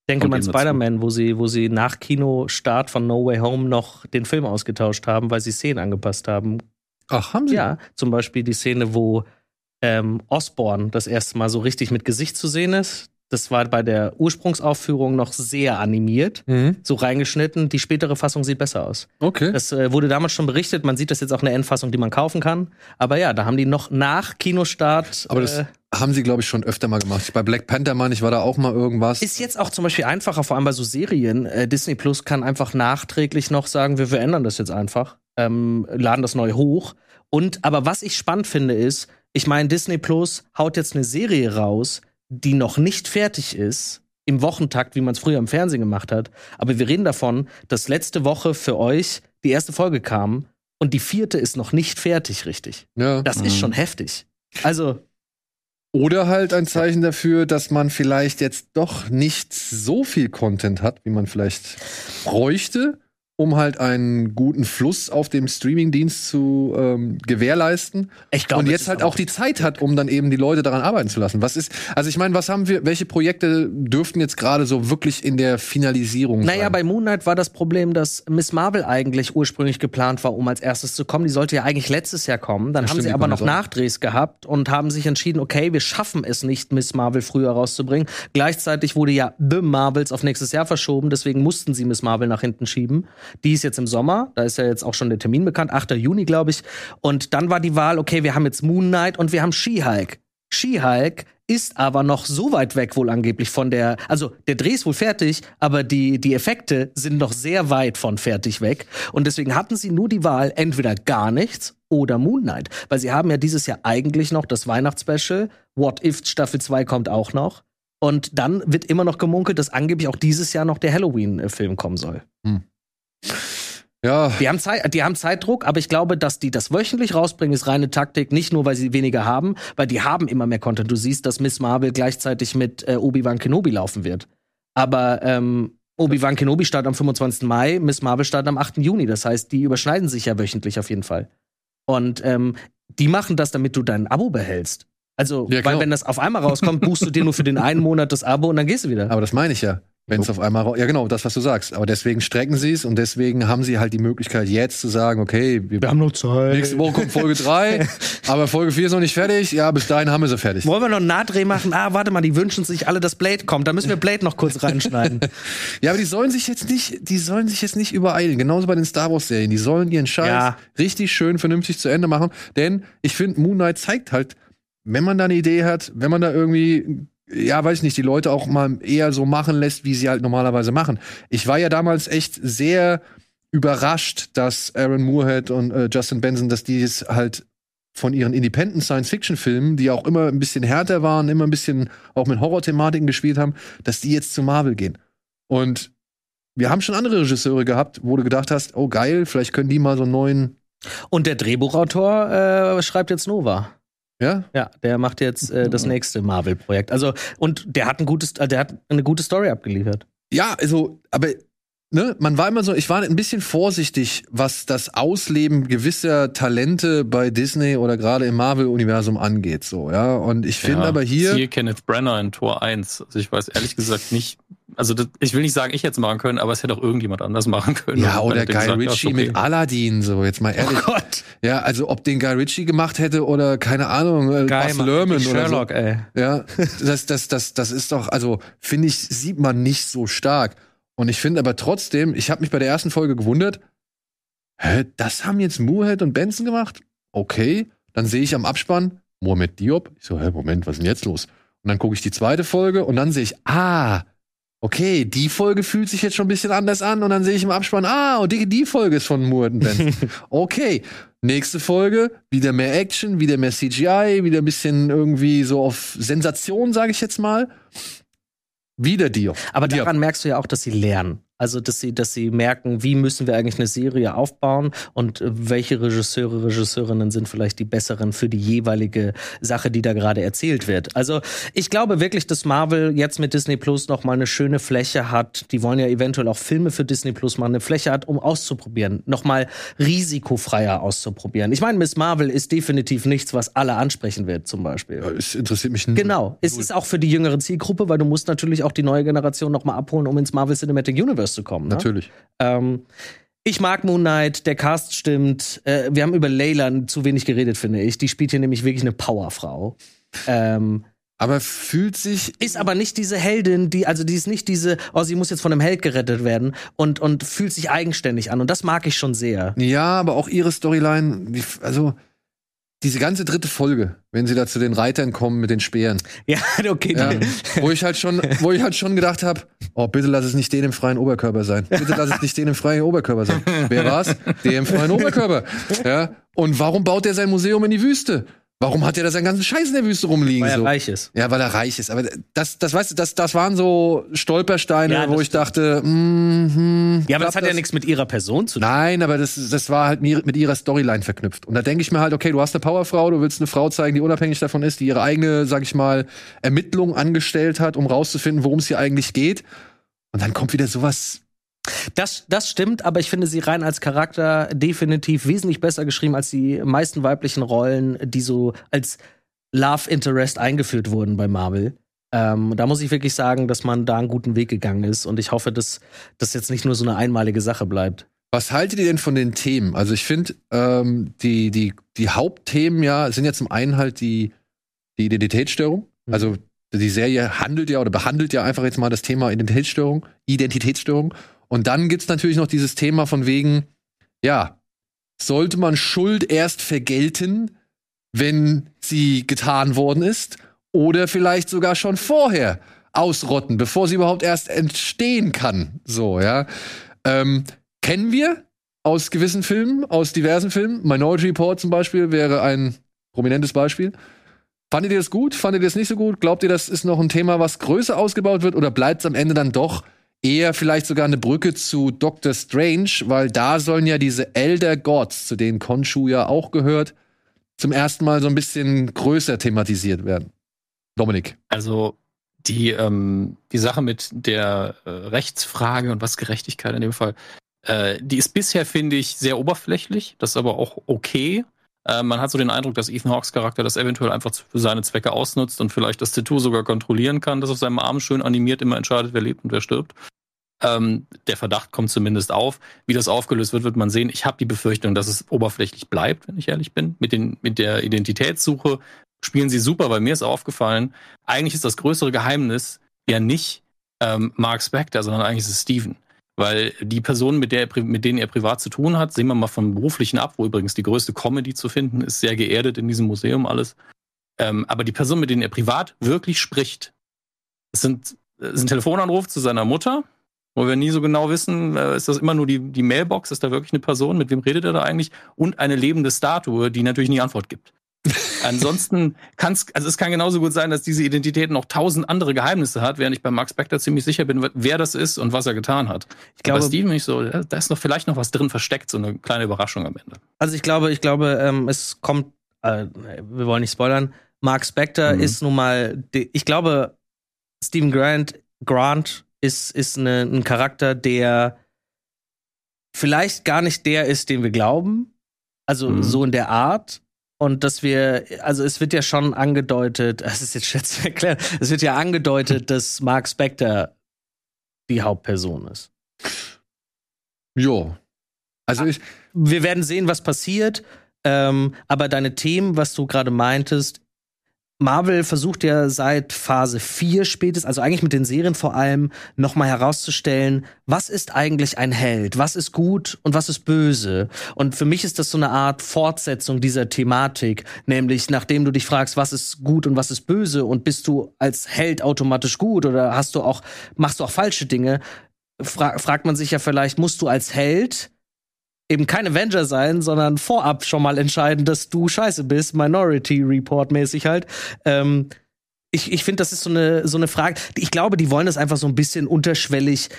B: Ich denke mal an. Spider-Man, wo sie, wo sie nach Kinostart von No Way Home noch den Film ausgetauscht haben, weil sie Szenen angepasst haben.
A: Ach, haben sie?
B: Ja, zum Beispiel die Szene, wo ähm, Osborn das erste Mal so richtig mit Gesicht zu sehen ist. Das war bei der Ursprungsaufführung noch sehr animiert,
A: Mhm.
B: so reingeschnitten. Die spätere Fassung sieht besser aus.
A: Okay.
B: Das äh, wurde damals schon berichtet. Man sieht das jetzt auch in der Endfassung, die man kaufen kann. Aber ja, da haben die noch nach Kinostart.
A: Aber das
B: äh,
A: haben sie, glaube ich, schon öfter mal gemacht. Bei Black Panther, meine ich, war da auch mal irgendwas.
B: ist jetzt auch zum Beispiel einfacher, vor allem bei so Serien. Äh, Disney Plus kann einfach nachträglich noch sagen, wir verändern das jetzt einfach, ähm, laden das neu hoch. Und aber was ich spannend finde, ist, ich meine, Disney Plus haut jetzt eine Serie raus, die noch nicht fertig ist, im Wochentakt, wie man es früher im Fernsehen gemacht hat. Aber wir reden davon, dass letzte Woche für euch die erste Folge kam und die vierte ist noch nicht fertig, richtig.
A: ja.
B: Das
C: Mhm.
B: ist schon heftig. Also,
A: Oder halt ein Zeichen dafür, dass man vielleicht jetzt doch nicht so viel Content hat, wie man vielleicht bräuchte, um halt einen guten Fluss auf dem Streamingdienst zu ähm, gewährleisten.
B: ich glaube,
A: und jetzt halt auch die Zeit hat, um dann eben die Leute daran arbeiten zu lassen. Was ist, also ich meine, was haben wir, welche Projekte dürften jetzt gerade so wirklich in der Finalisierung
B: Naja,
A: sein?
B: bei Moon Knight war das Problem, dass Miss Marvel eigentlich ursprünglich geplant war, um als erstes zu kommen. Die sollte ja eigentlich letztes Jahr kommen. Dann
A: Ja,
B: haben
A: stimmt,
B: sie aber noch
A: auch.
B: Nachdrehs gehabt und haben sich entschieden, okay, wir schaffen es nicht, Miss Marvel früher rauszubringen. Gleichzeitig wurde ja The Marvels auf nächstes Jahr verschoben, deswegen mussten sie Miss Marvel nach hinten schieben. Die ist jetzt im Sommer, da ist ja jetzt auch schon der Termin bekannt, 8. Juni, glaube ich. Und dann war die Wahl, okay, wir haben jetzt Moon Knight und wir haben She-Hulk. She-Hulk ist aber noch so weit weg wohl angeblich von der, also der Dreh ist wohl fertig, aber die, die Effekte sind noch sehr weit von fertig weg. Und deswegen hatten sie nur die Wahl, entweder gar nichts oder Moon Knight. Weil sie haben ja dieses Jahr eigentlich noch das Weihnachtsspecial. What If Staffel 2 kommt auch noch. Und dann wird immer noch gemunkelt, dass angeblich auch dieses Jahr noch der Halloween-Film kommen soll.
A: Ja,
B: Die haben, Zeit, die haben Zeitdruck, aber ich glaube, dass die das wöchentlich rausbringen, ist reine Taktik. Nicht nur, weil sie weniger haben, weil die haben immer mehr Content. Du siehst, dass Miss Marvel gleichzeitig mit äh, Obi-Wan Kenobi laufen wird. Aber ähm, Obi-Wan Kenobi startet am 25. Mai, Miss Marvel startet am 8. Juni. Das heißt, die überschneiden sich ja wöchentlich auf jeden Fall. Und ähm, die machen das, damit du dein Abo behältst. Also,
A: Ja,
B: weil wenn das auf einmal rauskommt, buchst du dir nur für den einen Monat das Abo und dann gehst du wieder.
A: Aber das meine ich ja. Wenn es auf einmal, ja genau, das, was du sagst. Aber deswegen strecken sie es und deswegen haben sie halt die Möglichkeit jetzt zu sagen, okay, wir,
B: haben noch Zeit.
A: nächste Woche kommt Folge 3, [LAUGHS] aber Folge 4 ist noch nicht fertig. Ja, bis dahin haben wir sie fertig.
B: Wollen wir noch einen Nahdreh machen? Ah, warte mal, die wünschen sich alle, dass Blade kommt. Da müssen wir Blade noch kurz reinschneiden. [LAUGHS]
A: Ja, aber die sollen sich jetzt nicht, die sollen sich jetzt nicht übereilen. Genauso bei den Star Wars Serien. Die sollen ihren Scheiß
B: Ja.
A: richtig schön vernünftig zu Ende machen. Denn ich finde, Moon Knight zeigt halt, wenn man da eine Idee hat, wenn man da irgendwie, ja, weiß ich nicht, die Leute auch mal eher so machen lässt, wie sie halt normalerweise machen. Ich war ja damals echt sehr überrascht, dass Aaron Moorhead und äh, Justin Benson, dass die es halt von ihren Independent Science-Fiction-Filmen, die auch immer ein bisschen härter waren, immer ein bisschen auch mit Horror-Thematiken gespielt haben, dass die jetzt zu Marvel gehen. Und wir haben schon andere Regisseure gehabt, wo du gedacht hast, oh geil, vielleicht können die mal so einen neuen,
B: Und der Drehbuchautor äh, schreibt jetzt Nova.
A: Ja?
B: Ja, der macht jetzt äh, das nächste Marvel-Projekt. Also, und der hat ein gutes, äh, der hat eine gute Story abgeliefert.
A: Ja, also, aber ne, man war immer so, ich war ein bisschen vorsichtig, was das Ausleben gewisser Talente bei Disney oder gerade im Marvel-Universum angeht, so, ja. Und ich finde
C: Ja,
A: aber hier,
C: Siehe Kenneth Brenner in Tor 1. Also ich weiß ehrlich gesagt nicht, also das, ich will nicht sagen, ich hätte es machen können, aber es hätte auch irgendjemand anders machen können.
A: ja, oder Guy
C: gesagt,
A: Ritchie
C: okay.
A: mit Aladdin, so, jetzt mal ehrlich.
B: Oh Gott.
A: Ja, also ob den Guy Ritchie gemacht hätte oder keine Ahnung, äh, Baz
B: Mann.
A: Luhrmann oder so.
B: Sherlock, ey.
A: Ja, das, das, das, das ist doch, also finde ich, sieht man nicht so stark. Und ich finde aber trotzdem, ich habe mich bei der ersten Folge gewundert, hä, das haben jetzt Moorhead und Benson gemacht? Okay, dann sehe ich am Abspann Mohamed Diop. Ich so, hä, Moment, was ist denn jetzt los? Und dann gucke ich die zweite Folge und dann sehe ich, ah, okay, die Folge fühlt sich jetzt schon ein bisschen anders an und dann sehe ich im Abspann, ah, und die, die Folge ist von Moorhead und Benson. [LAUGHS] okay, nächste Folge, wieder mehr Action, wieder mehr CGI, wieder ein bisschen irgendwie so auf Sensation, sage ich jetzt mal. Wieder Diop.
B: Aber
A: Diop.
B: daran merkst du ja auch, dass sie lernen. Also, dass sie, dass sie merken, wie müssen wir eigentlich eine Serie aufbauen und äh, welche Regisseure, Regisseurinnen sind vielleicht die besseren für die jeweilige Sache, die da gerade erzählt wird. Also, ich glaube wirklich, dass Marvel jetzt mit Disney Plus noch mal eine schöne Fläche hat. Die wollen ja eventuell auch Filme für Disney Plus machen, eine Fläche hat, um auszuprobieren, noch mal risikofreier auszuprobieren. Ich meine, Miss Marvel ist definitiv nichts, was alle ansprechen wird, zum Beispiel.
A: Es interessiert mich nicht.
B: Genau. Es ist auch für die jüngere Zielgruppe, weil du musst natürlich auch die neue Generation noch mal abholen, um ins Marvel Cinematic Universe zu kommen. Ne?
A: Natürlich.
B: Ähm, ich mag Moon Knight, der Cast stimmt. Äh, wir haben über Layla zu wenig geredet, finde ich. Die spielt hier nämlich wirklich eine Powerfrau. Ähm,
A: Aber fühlt sich.
B: ist aber nicht diese Heldin, die, also die ist nicht diese, oh, sie muss jetzt von einem Held gerettet werden und, und fühlt sich eigenständig an. Und das mag ich schon sehr.
A: Ja, aber auch ihre Storyline, also diese ganze dritte Folge, wenn sie da zu den Reitern kommen mit den Speeren.
B: Ja, [LAUGHS] okay.
A: Ja, wo ich halt schon, wo ich halt schon gedacht habe, oh, bitte lass es nicht den im freien Oberkörper sein. Bitte lass es nicht den im freien Oberkörper sein. Wer war's? Der im freien Oberkörper. [LAUGHS] Ja. Und warum baut er sein Museum in die Wüste? Warum hat er da seinen ganzen Scheiß in der Wüste rumliegen?
B: Weil er
A: so?
B: reich ist.
A: Ja, weil er reich ist. Aber das, das weißt du, das, das waren so Stolpersteine,
B: Ja,
A: wo
B: das
A: ich dachte, mm, hm,
B: Ja, aber das hat ja nichts mit ihrer Person zu tun.
A: Nein, aber das, das war halt mit ihrer Storyline verknüpft. Und da denke ich mir halt, okay, du hast eine Powerfrau, du willst eine Frau zeigen, die unabhängig davon ist, die ihre eigene, sag ich mal, Ermittlung angestellt hat, um rauszufinden, worum es hier eigentlich geht. Und dann kommt wieder sowas.
B: Das, das stimmt, aber ich finde sie rein als Charakter definitiv wesentlich besser geschrieben als die meisten weiblichen Rollen, die so als Love Interest eingeführt wurden bei Marvel. Ähm, da muss ich wirklich sagen, dass man da einen guten Weg gegangen ist und ich hoffe, dass das jetzt nicht nur so eine einmalige Sache bleibt.
A: Was haltet ihr denn von den Themen? Also ich finde, ähm, die, die, die Hauptthemen ja sind ja zum einen halt die, die Identitätsstörung.
B: Mhm.
A: Also die Serie handelt ja oder behandelt ja einfach jetzt mal das Thema Identitätsstörung, Identitätsstörung. Und dann gibt's natürlich noch dieses Thema von wegen, ja, sollte man Schuld erst vergelten, wenn sie getan worden ist, oder vielleicht sogar schon vorher ausrotten, bevor sie überhaupt erst entstehen kann. So, ja. Ähm, kennen wir aus gewissen Filmen, aus diversen Filmen. Minority Report zum Beispiel wäre ein prominentes Beispiel. Fandet ihr das gut? Fandet ihr das nicht so gut? Glaubt ihr, das ist noch ein Thema, was größer ausgebaut wird? Oder bleibt es am Ende dann doch eher vielleicht sogar eine Brücke zu Doctor Strange? Weil da sollen ja diese Elder Gods, zu denen Khonshu ja auch gehört, zum ersten Mal so ein bisschen größer thematisiert werden. Dominik.
C: Also die, ähm, die Sache mit der äh, Rechtsfrage und was Gerechtigkeit in dem Fall, äh, die ist bisher, finde ich, sehr oberflächlich. Das ist aber auch okay. Äh, man hat so den Eindruck, dass Ethan Hawks Charakter das eventuell einfach für seine Zwecke ausnutzt und vielleicht das Tattoo sogar kontrollieren kann, das auf seinem Arm schön animiert immer entscheidet, wer lebt und wer stirbt. Ähm, der Verdacht kommt zumindest auf. Wie das aufgelöst wird, wird man sehen. Ich habe die Befürchtung, dass es oberflächlich bleibt, wenn ich ehrlich bin. Mit, den, mit der Identitätssuche spielen sie super, weil mir ist aufgefallen, eigentlich ist das größere Geheimnis ja nicht ähm, Mark Spector, sondern eigentlich ist es Steven. Weil die Personen, mit, der mit denen er privat zu tun hat, sehen wir mal vom Beruflichen ab, wo übrigens die größte Comedy zu finden ist, sehr geerdet in diesem Museum alles. Ähm, aber die Personen, mit denen er privat wirklich spricht, es sind, ist ein Telefonanruf zu seiner Mutter, wo wir nie so genau wissen, äh, ist das immer nur die, die Mailbox, ist da wirklich eine Person, mit wem redet er da eigentlich? Und eine lebende Statue, die natürlich nie Antwort gibt. Ansonsten kann es, also es kann genauso gut sein, dass diese Identität noch tausend andere Geheimnisse hat, während ich bei Max Spector ziemlich sicher bin, wer das ist und was er getan hat. Ich glaube, bei Steven nicht so, da ist noch vielleicht noch was drin versteckt, so eine kleine Überraschung am Ende.
B: Also ich glaube, ich glaube, ähm, es kommt, äh, wir wollen nicht spoilern. Mark Spector mhm. ist nun mal, ich glaube, Steven Grant, Grant ist, ist eine, ein Charakter, der vielleicht gar nicht der ist, den wir glauben. Also mhm. so in der Art. Und dass wir, also es wird ja schon angedeutet, [LAUGHS] es ist jetzt schwer zu erklären, es wird ja angedeutet, dass Mark Spector die Hauptperson ist.
A: Jo. Also ich.
B: Wir werden sehen, was passiert. Ähm, aber deine Themen, was du gerade meintest, Marvel versucht ja seit Phase 4 spätestens, also eigentlich mit den Serien vor allem, nochmal herauszustellen, was ist eigentlich ein Held, was ist gut und was ist böse. Und für mich ist das so eine Art Fortsetzung dieser Thematik, nämlich nachdem du dich fragst, was ist gut und was ist böse und bist du als Held automatisch gut oder hast du auch, machst du auch falsche Dinge, fra fragt man sich ja vielleicht, musst du als Held eben kein Avenger sein, sondern vorab schon mal entscheiden, dass du scheiße bist, Minority Report mäßig halt. Ähm, ich ich finde, das ist so eine, so eine Frage. Ich glaube, die wollen das einfach so ein bisschen unterschwellig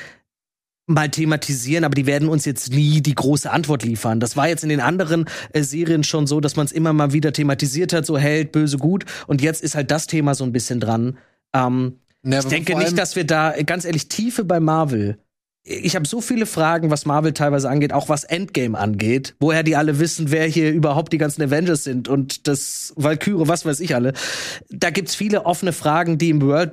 B: mal thematisieren, aber die werden uns jetzt nie die große Antwort liefern. Das war jetzt in den anderen äh, Serien schon so, dass man es immer mal wieder thematisiert hat, so Held, böse, gut. Und jetzt ist halt das Thema so ein bisschen dran. Ähm, ja, ich denke nicht, dass wir da, ganz ehrlich, Tiefe bei Marvel ich habe so viele Fragen, was Marvel teilweise angeht, auch was Endgame angeht, woher die alle wissen, wer hier überhaupt die ganzen Avengers sind und das Valkyrie, was weiß ich alle. Da gibt's viele offene Fragen, die im World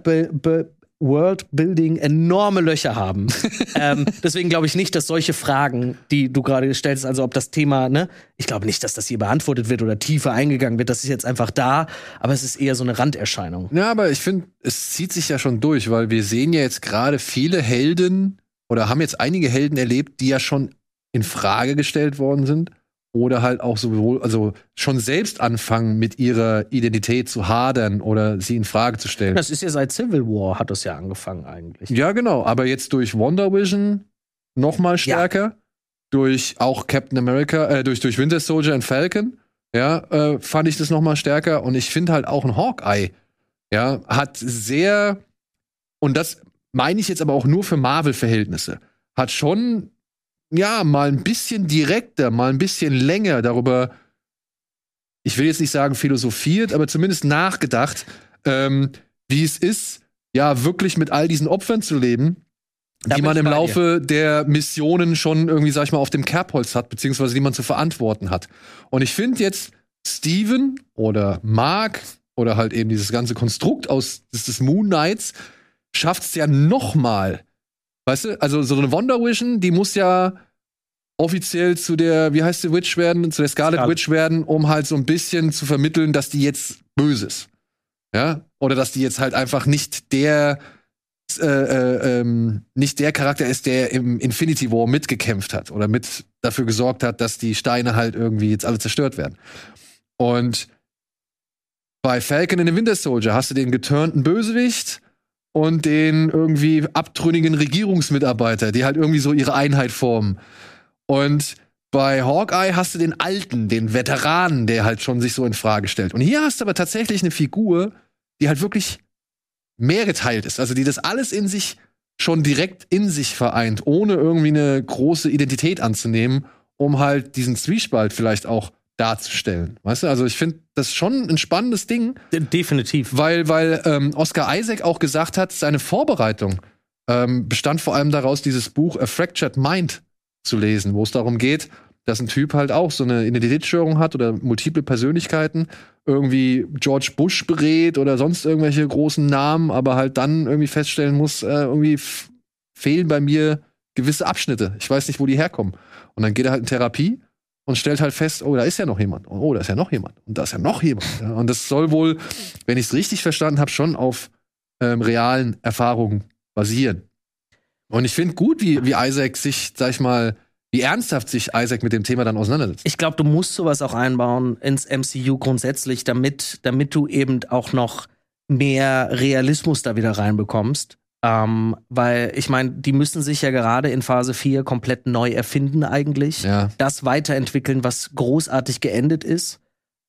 B: Worldbuilding enorme Löcher haben. [LAUGHS] ähm, deswegen glaube ich nicht, dass solche Fragen, die du gerade stellst, also ob das Thema, ne, ich glaube nicht, dass das hier beantwortet wird oder tiefer eingegangen wird. Das ist jetzt einfach da, aber es ist eher so eine Randerscheinung.
A: Ja, aber ich finde, es zieht sich ja schon durch, weil wir sehen ja jetzt gerade viele Helden oder haben jetzt einige Helden erlebt, die ja schon in Frage gestellt worden sind oder halt auch sowohl, also schon selbst anfangen, mit ihrer Identität zu hadern oder sie in Frage zu stellen.
B: Das ist ja seit Civil War hat das ja angefangen eigentlich.
A: Ja, genau. Aber jetzt durch Wonder Vision noch mal stärker, ja. durch auch Captain America, äh, durch durch Winter Soldier und Falcon, ja, äh, fand ich das noch mal stärker. Und ich finde halt auch ein Hawkeye, ja, hat sehr und das meine ich jetzt aber auch nur für Marvel-Verhältnisse, hat schon, ja, mal ein bisschen direkter, mal ein bisschen länger darüber, ich will jetzt nicht sagen philosophiert, aber zumindest nachgedacht, ähm, wie es ist, ja, wirklich mit all diesen Opfern zu leben, da die man im Laufe dir. der Missionen schon irgendwie, sag ich mal, auf dem Kerbholz hat, beziehungsweise die man zu verantworten hat. Und ich finde jetzt Steven oder Mark oder halt eben dieses ganze Konstrukt aus des, des Moon Knights schafft es ja noch mal. Weißt du, also so eine Wonder Vision, die muss ja offiziell zu der, wie heißt die Witch werden, zu der Scarlet, Scarlet Witch werden, um halt so ein bisschen zu vermitteln, dass die jetzt böse ist. Ja? Oder dass die jetzt halt einfach nicht der äh, äh, ähm, nicht der Charakter ist, der im Infinity War mitgekämpft hat oder mit dafür gesorgt hat, dass die Steine halt irgendwie jetzt alle zerstört werden. Und bei Falcon in the Winter Soldier hast du den geturnten Bösewicht und den irgendwie abtrünnigen Regierungsmitarbeiter, die halt irgendwie so ihre Einheit formen. Und bei Hawkeye hast du den Alten, den Veteranen, der halt schon sich so in Frage stellt. Und hier hast du aber tatsächlich eine Figur, die halt wirklich mehr geteilt ist. Also die das alles in sich schon direkt in sich vereint, ohne irgendwie eine große Identität anzunehmen, um halt diesen Zwiespalt vielleicht auch darzustellen. Weißt du, also ich finde das schon ein spannendes Ding.
B: Definitiv.
A: Weil, weil ähm, Oscar Isaac auch gesagt hat, seine Vorbereitung ähm, bestand vor allem daraus, dieses Buch A Fractured Mind zu lesen, wo es darum geht, dass ein Typ halt auch so eine Identitätsstörung hat oder multiple Persönlichkeiten, irgendwie George Bush berät oder sonst irgendwelche großen Namen, aber halt dann irgendwie feststellen muss, äh, irgendwie fehlen bei mir gewisse Abschnitte. Ich weiß nicht, wo die herkommen. Und dann geht er halt in Therapie und stellt halt fest, oh, da ist ja noch jemand. Oh, da ist ja noch jemand. Und da ist ja noch jemand. Ja, und das soll wohl, wenn ich es richtig verstanden habe, schon auf ähm, realen Erfahrungen basieren. Und ich finde gut, wie, wie Isaac sich, sag ich mal, wie ernsthaft sich Isaac mit dem Thema dann auseinandersetzt.
B: Ich glaube, du musst sowas auch einbauen ins MCU grundsätzlich, damit, damit du eben auch noch mehr Realismus da wieder reinbekommst. Ähm, weil ich meine, die müssen sich ja gerade in Phase 4 komplett neu erfinden eigentlich.
A: Ja.
B: Das weiterentwickeln, was großartig geendet ist.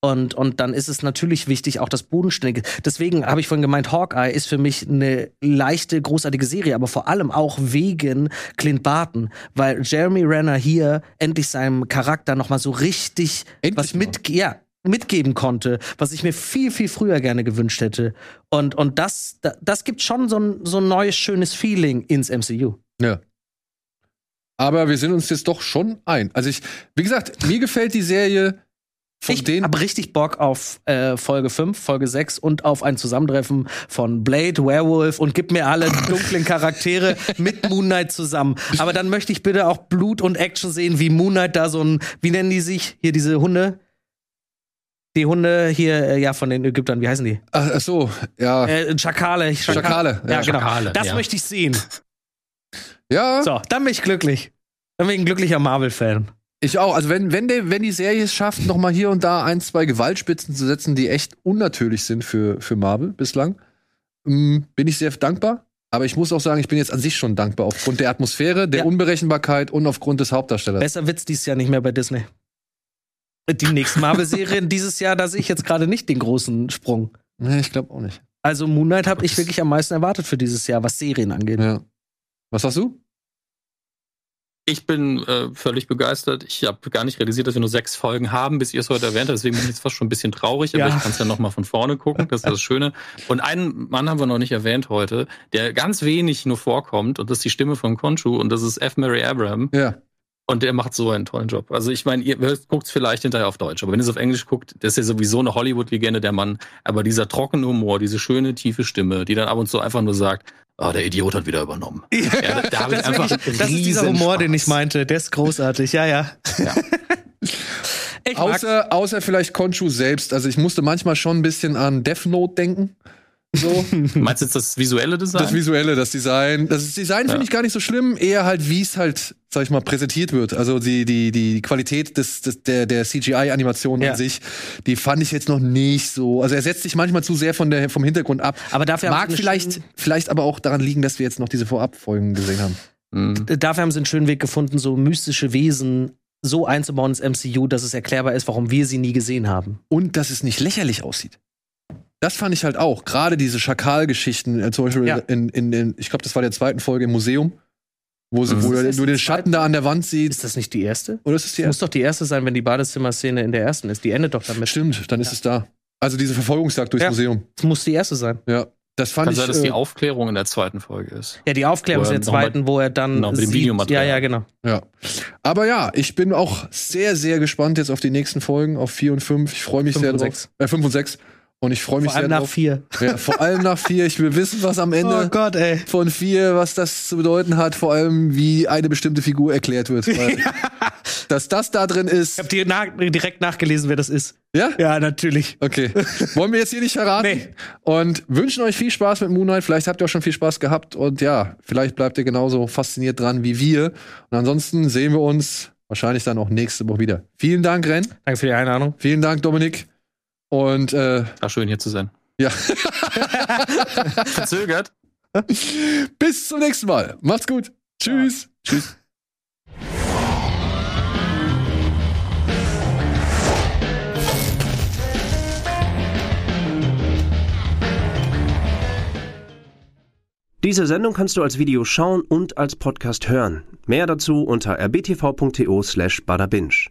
B: Und, und dann ist es natürlich wichtig, auch das Bodenständige. Deswegen habe ich vorhin gemeint, Hawkeye ist für mich eine leichte, großartige Serie, aber vor allem auch wegen Clint Barton, weil Jeremy Renner hier endlich seinem Charakter noch mal so richtig
A: Endlich
B: was mit, ja, mitgeben konnte, was ich mir viel, viel früher gerne gewünscht hätte. Und, und das, da- das gibt schon so ein, so ein neues, schönes Feeling ins MCU.
A: Ja. Aber wir sind uns jetzt doch schon ein. Also ich, wie gesagt, mir gefällt die Serie von
B: ich
A: den.
B: habe richtig Bock auf äh, Folge 5, Folge 6 und auf ein Zusammentreffen von Blade, Werewolf und gib mir alle [LAUGHS] dunklen Charaktere mit Moon Knight zusammen. Aber dann möchte ich bitte auch Blut und Action sehen, wie Moon Knight da so ein, wie nennen die sich? Hier diese Hunde? Die Hunde hier, äh, ja, von den Ägyptern, wie heißen die?
A: Ach, ach so, ja.
B: Äh, Schakale. Schaka-
A: Schakale,
B: Ja,
A: ja,
B: genau.
C: Schakale,
B: das
C: ja.
B: möchte ich sehen. [LAUGHS]
A: ja,
B: So, dann bin ich glücklich. Dann bin ich ein glücklicher Marvel-Fan.
A: ich auch. Also wenn, wenn, der, wenn die Serie es schafft, noch mal hier und da ein, zwei Gewaltspitzen zu setzen, die echt unnatürlich sind für, für Marvel bislang, ähm, bin ich sehr dankbar. Aber ich muss auch sagen, ich bin jetzt an sich schon dankbar aufgrund der Atmosphäre, der
B: Ja.
A: Unberechenbarkeit und aufgrund des Hauptdarstellers.
B: Besser wird's dieses Jahr nicht mehr bei Disney. Die nächsten Marvel-Serien dieses Jahr, da sehe ich jetzt gerade nicht den großen Sprung.
A: Nee, ich glaube auch nicht.
B: Also Moon Knight habe ich wirklich am meisten erwartet für dieses Jahr, was Serien angeht.
A: Ja. Was sagst du?
C: Ich bin äh, völlig begeistert. Ich habe gar nicht realisiert, dass wir nur sechs Folgen haben, bis ihr es heute erwähnt habt. Deswegen bin ich jetzt fast schon ein bisschen traurig, aber
B: Ja.
C: ich kann es ja noch mal von vorne gucken. Das ist das Schöne. Und einen Mann haben wir noch nicht erwähnt heute, der ganz wenig nur vorkommt. Und das ist die Stimme von Conchu. Und das ist F. Mary Abraham.
A: Ja.
C: Und der macht so einen tollen Job. Also ich meine, ihr guckt es vielleicht hinterher auf Deutsch, aber wenn ihr es auf Englisch guckt, das ist ja sowieso eine Hollywood-Legende, der Mann. Aber dieser trockene Humor, diese schöne, tiefe Stimme, die dann ab und zu einfach nur sagt, oh, der Idiot hat wieder übernommen. Ja, da, da habe ich
B: Das, ist
C: einfach
B: wirklich, das ist dieser Humor, den ich
C: Spaß.
B: meinte. Der ist großartig, ja, ja.
C: Ja.
A: Außer, außer vielleicht Conchu selbst. Also ich musste manchmal schon ein bisschen an Death Note denken. So. [LAUGHS]
C: Meinst du jetzt das visuelle Design?
A: Das Visuelle, das Design. Das Design finde
C: Ja.
A: ich gar nicht so schlimm, eher halt, wie es halt, sag ich mal, präsentiert wird. Also die, die, die Qualität des, des, der, der CGI-Animation
B: Ja.
A: an sich, die fand ich jetzt noch nicht so. Also er setzt sich manchmal zu sehr von der, vom Hintergrund ab.
B: aber dafür
A: Mag vielleicht, vielleicht aber auch daran liegen, dass wir jetzt noch diese Vorabfolgen gesehen haben.
C: Mhm.
B: dafür haben sie einen schönen Weg gefunden, so mystische Wesen so einzubauen ins MCU, dass es erklärbar ist, warum wir sie nie gesehen haben.
A: Und dass es nicht lächerlich aussieht. Das fand ich halt auch. Gerade diese Schakal-Geschichten, äh, zum Beispiel
B: Ja.
A: in, in, in, ich glaube, das war der zweiten Folge im Museum, wo, sie, wo
B: Ist
A: du den
B: die
A: Schatten da an der Wand siehst.
B: Ist das nicht die erste?
A: Oder ist es die
B: Das muss doch die erste sein, wenn die Badezimmer-Szene in der ersten ist. Die endet doch damit.
A: Stimmt, dann ist es da. Also diese Verfolgungsjagd durchs
B: Ja.
A: Museum.
B: Das muss die erste sein.
A: Ja, das fand
C: Kann
A: ich.
C: sein, dass die
A: äh,
C: Aufklärung in der zweiten Folge ist.
B: Ja, die Aufklärung ist der
C: noch mal-
B: zweiten, wo er dann.
C: Genau, mit dem Videomaterial.
B: Ja, ja, genau.
A: ja. Aber ja, ich bin auch sehr, sehr gespannt jetzt auf die nächsten Folgen, auf vier und fünf. Ich freue mich
B: Fünf
A: sehr
B: und
A: drauf.
B: sechs.
A: Äh, fünf und sechs. Und ich freue mich
B: Vor allem
A: sehr
B: nach
A: drauf.
B: vier.
A: Ja, vor allem nach vier. Ich will wissen, was am Ende
B: Oh Gott,
A: von vier, was das zu bedeuten hat, vor allem wie eine bestimmte Figur erklärt wird. [LAUGHS] Weil, dass das da drin ist.
B: Ich habe dir nach, direkt nachgelesen, wer das ist.
A: Ja?
B: Ja, natürlich.
A: Okay. Wollen wir jetzt hier nicht verraten?
B: Nee.
A: Und wünschen euch viel Spaß mit Moonlight. Vielleicht habt ihr auch schon viel Spaß gehabt. Und ja, vielleicht bleibt ihr genauso fasziniert dran wie wir. Und ansonsten sehen wir uns wahrscheinlich dann auch nächste Woche wieder. Vielen Dank, Ren.
B: Danke für die Einladung.
A: Vielen Dank, Dominik. Und äh,
C: War schön hier zu sein.
A: ja, [LAUGHS]
C: Verzögert.
A: bis zum nächsten Mal. Macht's gut. Tschüss. Tschüss.
D: Diese Sendung kannst du als Video schauen und als Podcast hören. Mehr dazu unter rbtv.to slash badabinch.